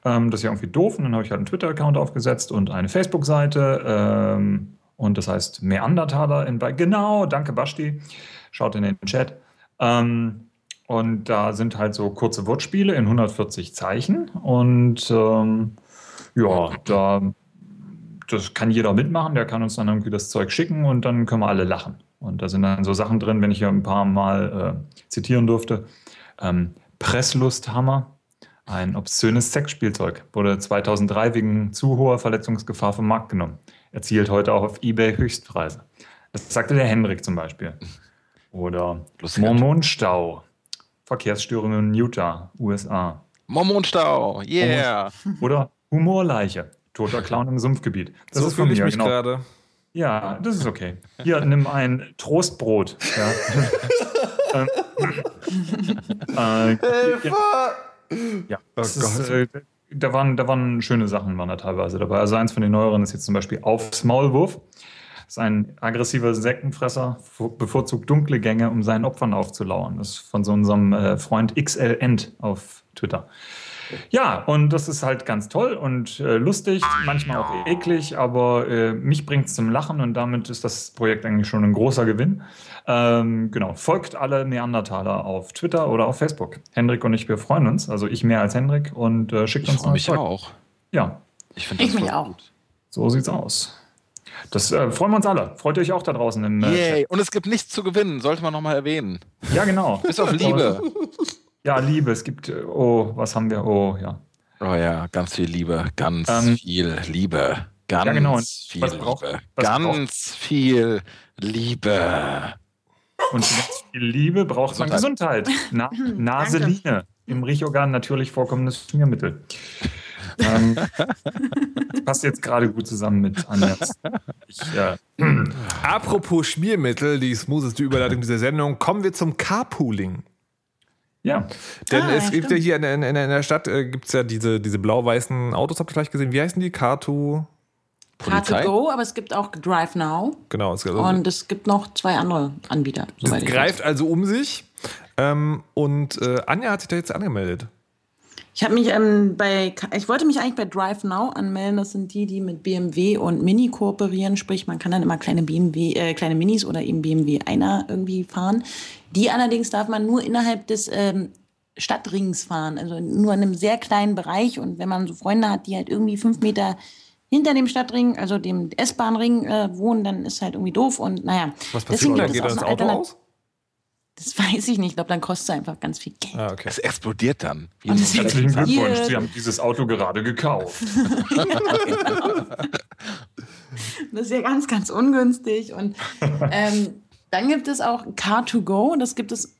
Ähm, das ist ja irgendwie doof. Und dann habe ich halt einen Twitter-Account aufgesetzt und eine Facebook-Seite. Ähm, und das heißt Meandertaler in bei. Genau, danke Basti. Schaut in den Chat. Ähm, und da sind halt so kurze Wortspiele in 140 Zeichen. Und ähm, Ja, da das kann jeder mitmachen, der kann uns dann irgendwie das Zeug schicken und dann können wir alle lachen. Und da sind dann so Sachen drin, wenn ich hier ein paar Mal äh, zitieren durfte. Ähm, Presslusthammer, ein obszönes Sexspielzeug, wurde 2003 wegen zu hoher Verletzungsgefahr vom Markt genommen. Erzielt heute auch auf Ebay Höchstpreise. Das sagte der Hendrik zum Beispiel. Oder Mormonstau, Verkehrsstörungen in Utah, USA. Mormonstau, yeah. Oder Humorleiche, toter Clown im Sumpfgebiet. Das so fühle ich mich genau. gerade. Ja, das ist okay. Hier, nimm ein Trostbrot. Ja. Ähm, äh, Hilfe! Ja, oh ist, äh, da, waren, da waren schöne Sachen waren da teilweise dabei. Also eins von den neueren ist jetzt zum Beispiel Aufs Maulwurf. Das ist ein aggressiver Insektenfresser, bevorzugt dunkle Gänge, um seinen Opfern aufzulauern. Das ist von so unserem äh, Freund XL End auf Twitter. Ja, und das ist halt ganz toll und äh, lustig, manchmal auch eklig, aber äh, mich bringt es zum Lachen und damit ist das Projekt eigentlich schon ein großer Gewinn. Ähm, genau, folgt alle Neandertaler auf Twitter oder auf Facebook. Hendrik und ich, wir freuen uns, also ich mehr als Hendrik und äh, schickt ich uns mal mich Zeug. auch. Ja. Ich finde das ich mich auch. Gut. So sieht's aus. Das äh, freuen wir uns alle. Freut euch auch da draußen im äh, Yay. Und es gibt nichts zu gewinnen, sollte man nochmal erwähnen. Ja, genau. Bis auf Liebe. Ja, Liebe. Es gibt, äh, oh, was haben wir? Oh, ja. Oh ja, ganz viel Liebe. Ganz ähm, viel Liebe. Ganz ja, genau. viel braucht, Liebe. Ganz braucht? viel Liebe. Und für ganz viel Liebe braucht man Gesundheit. Na, Naseline. Im Riechorgan natürlich vorkommendes Schmiermittel. ähm, passt jetzt gerade gut zusammen mit Anjas. Ich, äh, Apropos Schmiermittel, die smootheste Überleitung dieser Sendung, kommen wir zum Carpooling. Ja. Denn ah, es ja, gibt ja hier in, in, in der Stadt äh, gibt es ja diese, diese blau-weißen Autos, habt ihr vielleicht gesehen? Wie heißen die? Car2? Car2 Go, aber es gibt auch Drive Now. Genau. Es also und es gibt noch zwei andere Anbieter. Das greift also um sich. Ähm, und äh, Anja hat sich da jetzt angemeldet. Ich habe mich ähm, bei, ich wollte mich eigentlich bei Drive Now anmelden. Das sind die, die mit BMW und Mini kooperieren. Sprich, man kann dann immer kleine BMW, äh, kleine Minis oder eben BMW einer irgendwie fahren. Die allerdings darf man nur innerhalb des ähm, Stadtrings fahren, also nur in einem sehr kleinen Bereich. Und wenn man so Freunde hat, die halt irgendwie fünf Meter hinter dem Stadtring, also dem S-Bahn-Ring äh, wohnen, dann ist halt irgendwie doof. Und naja, was passiert, dann geht das Auto aus? Das weiß ich nicht. Ich glaube, dann kostet es einfach ganz viel Geld. Ah, okay. Es explodiert dann. Und Herzlichen Glückwunsch, Sie haben dieses Auto gerade gekauft. das ist ja ganz, ganz ungünstig. Und ähm, dann gibt es auch Car2Go. Das gibt es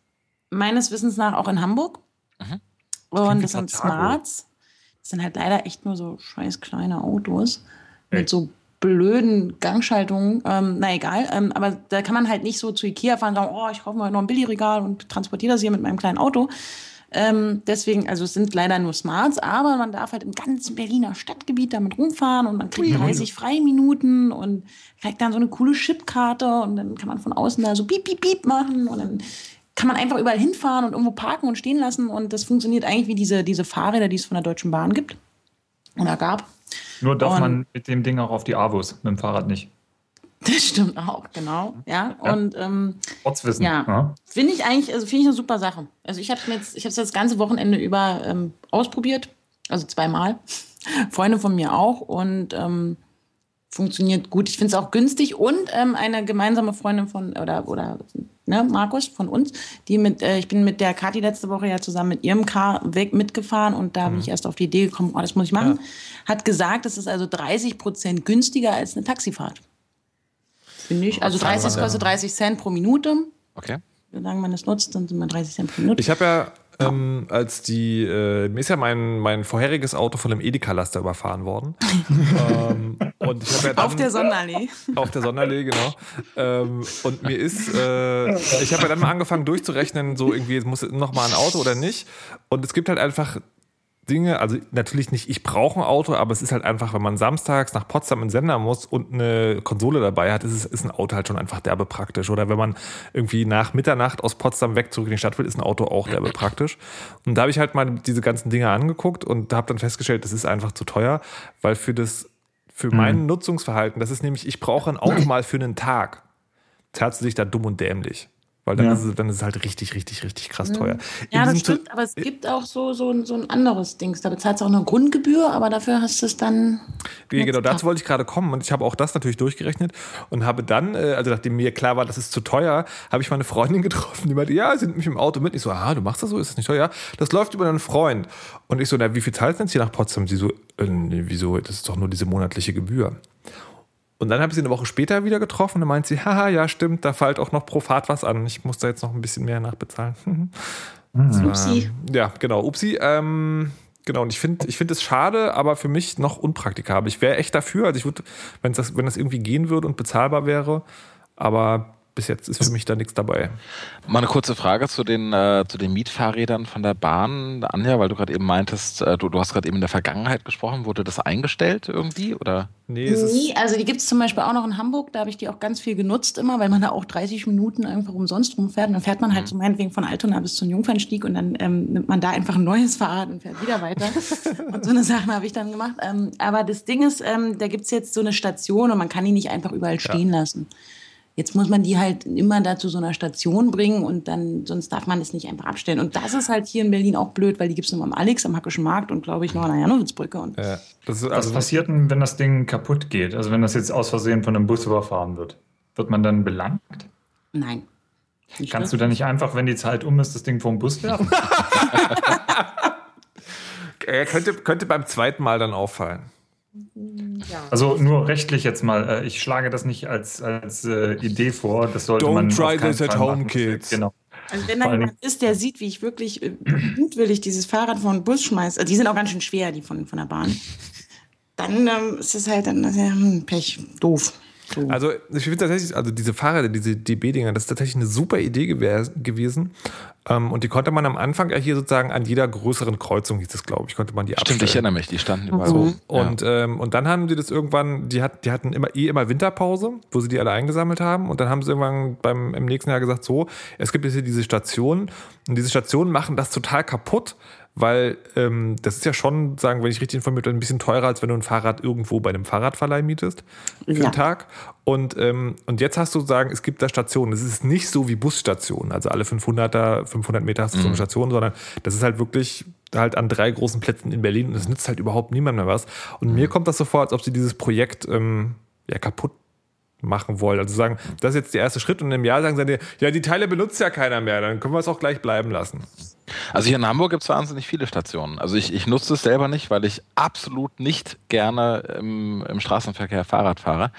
meines Wissens nach auch in Hamburg. Mhm. Und das sind Smarts. Das sind halt leider echt nur so scheiß kleine Autos. Echt? Mit so blöden Gangschaltungen, ähm, na egal, ähm, aber da kann man halt nicht so zu Ikea fahren und sagen, oh, ich kaufe mal noch ein Billigregal und transportiere das hier mit meinem kleinen Auto. Ähm, deswegen, also es sind leider nur Smarts, aber man darf halt im ganzen Berliner Stadtgebiet damit rumfahren und man kriegt 30 Freiminuten und kriegt dann so eine coole Chipkarte und dann kann man von außen da so piep, piep, piep machen und dann kann man einfach überall hinfahren und irgendwo parken und stehen lassen und das funktioniert eigentlich wie diese, diese Fahrräder, die es von der Deutschen Bahn gibt oder gab. Nur darf und, man mit dem Ding auch auf die Avos, mit dem Fahrrad nicht. Das stimmt auch, genau. Ja, ja. und ähm, Ortswissen. Ja, ja. finde ich eigentlich, also finde ich eine super Sache. Also ich habe es jetzt, ich habe das ganze Wochenende über ähm, ausprobiert, also zweimal. Freunde von mir auch und ähm, funktioniert gut. Ich finde es auch günstig und ähm, eine gemeinsame Freundin von oder oder ne, Markus von uns, die mit, äh, ich bin mit der Kathi letzte Woche ja zusammen mit ihrem Car weg mitgefahren und da mhm. bin ich erst auf die Idee gekommen, oh, das muss ich machen. Ja. Hat gesagt, es ist also 30 Prozent günstiger als eine Taxifahrt. Finde ich. Also 30 kostet 30 Cent pro Minute. Okay. Solange man es nutzt, dann sind wir 30 Cent pro Minute. Ich habe ja ähm, als die, äh, mir ist ja mein, mein vorheriges Auto von einem Edeka-Laster überfahren worden. ähm, und ich ja dann, auf der Sonderallee. Auf der Sonderallee, genau. Ähm, und mir ist, äh, ich habe ja dann mal angefangen durchzurechnen, so irgendwie, muss noch mal ein Auto oder nicht. Und es gibt halt einfach Dinge, also natürlich nicht, ich brauche ein Auto, aber es ist halt einfach, wenn man samstags nach Potsdam in Sender muss und eine Konsole dabei hat, ist, es, ist ein Auto halt schon einfach derbe praktisch. Oder wenn man irgendwie nach Mitternacht aus Potsdam weg zurück in die Stadt will, ist ein Auto auch derbe praktisch. Und da habe ich halt mal diese ganzen Dinge angeguckt und habe dann festgestellt, das ist einfach zu teuer, weil für das, für mhm. mein Nutzungsverhalten, das ist nämlich, ich brauche ein Auto mal für einen Tag. Zerrt sich da dumm und dämlich. Weil dann, ja. ist es, dann ist es halt richtig, richtig, richtig krass teuer. Mhm. Ja, das stimmt, aber es gibt auch so, so, so ein anderes Ding. Da bezahlst du auch eine Grundgebühr, aber dafür hast du es dann. Ja, genau, dazu wollte ich gerade kommen und ich habe auch das natürlich durchgerechnet und habe dann, äh, also nachdem mir klar war, das ist zu teuer, habe ich meine Freundin getroffen, die meinte, ja, sie nimmt mich im Auto mit. Ich so, ah, du machst das so, ist das nicht teuer? Das läuft über einen Freund. Und ich so, na, wie viel zahlst du denn hier nach Potsdam? Sie so, äh, wieso, das ist doch nur diese monatliche Gebühr. Und dann habe ich sie eine Woche später wieder getroffen und dann meint sie, haha, ja, stimmt, da fällt auch noch pro Fahrt was an. Ich muss da jetzt noch ein bisschen mehr nachbezahlen. Mhm. Upsi. ja, genau, Upsi. Ähm, genau, und ich finde ich find es schade, aber für mich noch unpraktikabel. Ich wäre echt dafür, also ich würde, wenn das, wenn das irgendwie gehen würde und bezahlbar wäre, aber bis jetzt ist für mich da nichts dabei. Mal eine kurze Frage zu den, äh, zu den Mietfahrrädern von der Bahn, Anja, weil du gerade eben meintest, äh, du, du hast gerade eben in der Vergangenheit gesprochen, wurde das eingestellt irgendwie? Oder? Nee, nee also die gibt es zum Beispiel auch noch in Hamburg, da habe ich die auch ganz viel genutzt immer, weil man da auch 30 Minuten einfach umsonst rumfährt. Und dann fährt man halt mhm. so meinetwegen von Altona bis zum Jungfernstieg und dann ähm, nimmt man da einfach ein neues Fahrrad und fährt wieder weiter. und so eine Sache habe ich dann gemacht. Ähm, aber das Ding ist, ähm, da gibt es jetzt so eine Station und man kann die nicht einfach überall stehen ja. lassen. Jetzt muss man die halt immer da zu so einer Station bringen und dann, sonst darf man es nicht einfach abstellen. Und das ist halt hier in Berlin auch blöd, weil die gibt es nur am Alex, am Hackischen Markt und glaube ich noch an der Janowitzbrücke. Und ja, das also Was passiert denn, wenn das Ding kaputt geht? Also wenn das jetzt aus Versehen von einem Bus überfahren wird? Wird man dann belangt? Nein. Nicht Kannst du dann nicht einfach, wenn die Zeit um ist, das Ding vom Bus werfen? er könnte, könnte beim zweiten Mal dann auffallen. Ja. Also nur rechtlich jetzt mal, äh, ich schlage das nicht als, als äh, Idee vor, das sollte Don't man try this at home, machen. kids. Genau. Also wenn da jemand ist, der sieht, wie ich wirklich äh, mutwillig dieses Fahrrad von Bus schmeiße, also die sind auch ganz schön schwer, die von, von der Bahn, dann ähm, ist es halt dann ja, hm, Pech, doof. So. Also ich finde tatsächlich, also diese Fahrräder, diese DB-Dinger, das ist tatsächlich eine super Idee gewesen. Ähm, und die konnte man am Anfang ja hier sozusagen an jeder größeren Kreuzung, hieß es, glaube ich, konnte man die abstellen. Stimmt, ich erinnere mich, die standen überall. So. Und, ja. ähm, und dann haben sie das irgendwann, die, hat, die hatten immer eh immer Winterpause, wo sie die alle eingesammelt haben. Und dann haben sie irgendwann beim im nächsten Jahr gesagt, so, es gibt jetzt hier diese Stationen und diese Stationen machen das total kaputt, weil ähm, das ist ja schon, sagen, wenn ich richtig informiert bin, ein bisschen teurer, als wenn du ein Fahrrad irgendwo bei einem Fahrradverleih mietest für ja. einen Tag. Und, ähm, und jetzt hast du sagen, es gibt da Stationen. Es ist nicht so wie Busstationen, also alle 500er, 500 Meter hast du mhm. so eine mhm. Station, sondern das ist halt wirklich halt an drei großen Plätzen in Berlin und es nützt halt überhaupt niemand mehr was. Und mhm. mir kommt das so vor, als ob sie dieses Projekt ähm, ja kaputt machen wollen. Also sagen, das ist jetzt der erste Schritt und im Jahr sagen sie dir, ja, die Teile benutzt ja keiner mehr, dann können wir es auch gleich bleiben lassen. Also hier in Hamburg gibt es wahnsinnig viele Stationen. Also ich, ich nutze es selber nicht, weil ich absolut nicht gerne im, im Straßenverkehr Fahrrad fahre.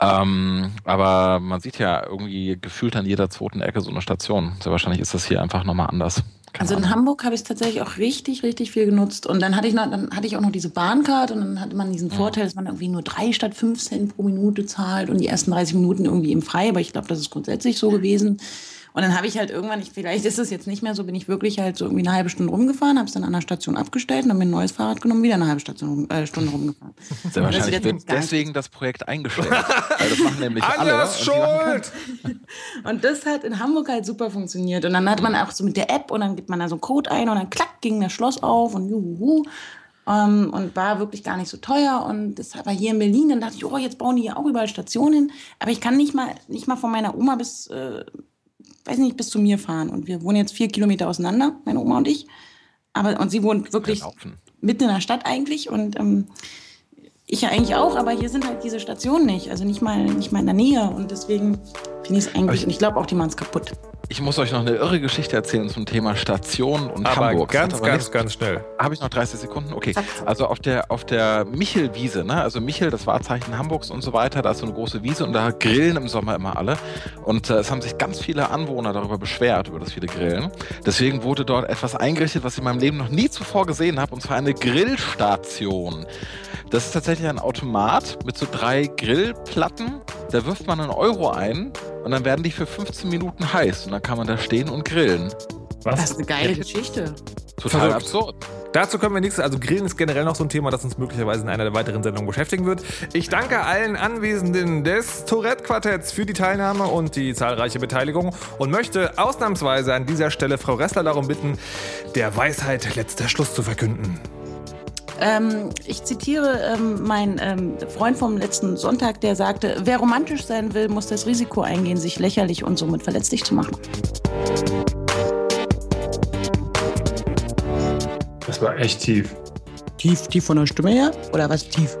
Ähm, aber man sieht ja irgendwie gefühlt an jeder zweiten Ecke so eine Station. Sehr wahrscheinlich ist das hier einfach nochmal anders. Also in. Hamburg habe ich es tatsächlich auch richtig, richtig viel genutzt. Und dann hatte ich noch, dann hatte ich auch noch diese Bahncard und dann hatte man diesen ja. Vorteil, dass man irgendwie nur drei statt fünf Cent pro Minute zahlt und die ersten 30 Minuten irgendwie im Frei. Aber ich glaube, das ist grundsätzlich so gewesen. Und dann habe ich halt irgendwann, ich, vielleicht ist es jetzt nicht mehr so, bin ich wirklich halt so irgendwie eine halbe Stunde rumgefahren, habe es dann an der Station abgestellt und habe mir ein neues Fahrrad genommen, wieder eine halbe Station, äh, Stunde rumgefahren. Sehr wahrscheinlich wird deswegen das Projekt eingestellt. weil das machen nämlich alle. schuld! Und das hat in Hamburg halt super funktioniert. Und dann hat man auch so mit der App und dann gibt man da so einen Code ein und dann klack ging das Schloss auf und juhu. Um, ähm, und war wirklich gar nicht so teuer. Und das war hier in Berlin. Dann dachte ich, oh, jetzt bauen die hier auch überall Stationen. Aber ich kann nicht mal, nicht mal von meiner Oma bis, äh, weiß nicht, bis zu mir fahren. Und wir wohnen jetzt vier Kilometer auseinander, meine Oma und ich. Aber, und sie wohnt wirklich mitten in der Stadt eigentlich. Und ähm, ich ja eigentlich auch, aber hier sind halt diese Stationen nicht. Also nicht mal, nicht mal in der Nähe. Und deswegen finde ich es eigentlich, ich, und ich glaube auch, die machen es kaputt. Ich muss euch noch eine irre Geschichte erzählen zum Thema Station und aber Hamburg. Ganz, aber ganz, ganz schnell. Habe ich noch 30 Sekunden? Okay. Also auf der, auf der Michelwiese, ne? also Michel, das Wahrzeichen Hamburgs und so weiter, da ist so eine große Wiese und da grillen im Sommer immer alle. Und äh, es haben sich ganz viele Anwohner darüber beschwert, über das viele Grillen. Deswegen wurde dort etwas eingerichtet, was ich in meinem Leben noch nie zuvor gesehen habe, und zwar eine Grillstation. Das ist tatsächlich ein Automat mit so drei Grillplatten. Da wirft man einen Euro ein und dann werden die für 15 Minuten heiß und dann kann man da stehen und grillen. Was? Das ist eine geile Geschichte. Total Verrückt. absurd. Dazu können wir nichts. Also Grillen ist generell noch so ein Thema, das uns möglicherweise in einer der weiteren Sendungen beschäftigen wird. Ich danke allen Anwesenden des Tourette-Quartetts für die Teilnahme und die zahlreiche Beteiligung und möchte ausnahmsweise an dieser Stelle Frau Ressler darum bitten, der Weisheit letzter Schluss zu verkünden. Ähm, ich zitiere ähm, meinen ähm, Freund vom letzten Sonntag, der sagte, wer romantisch sein will, muss das Risiko eingehen, sich lächerlich und somit verletzlich zu machen. Das war echt tief. Tief, tief von der Stimme her? Oder was tief?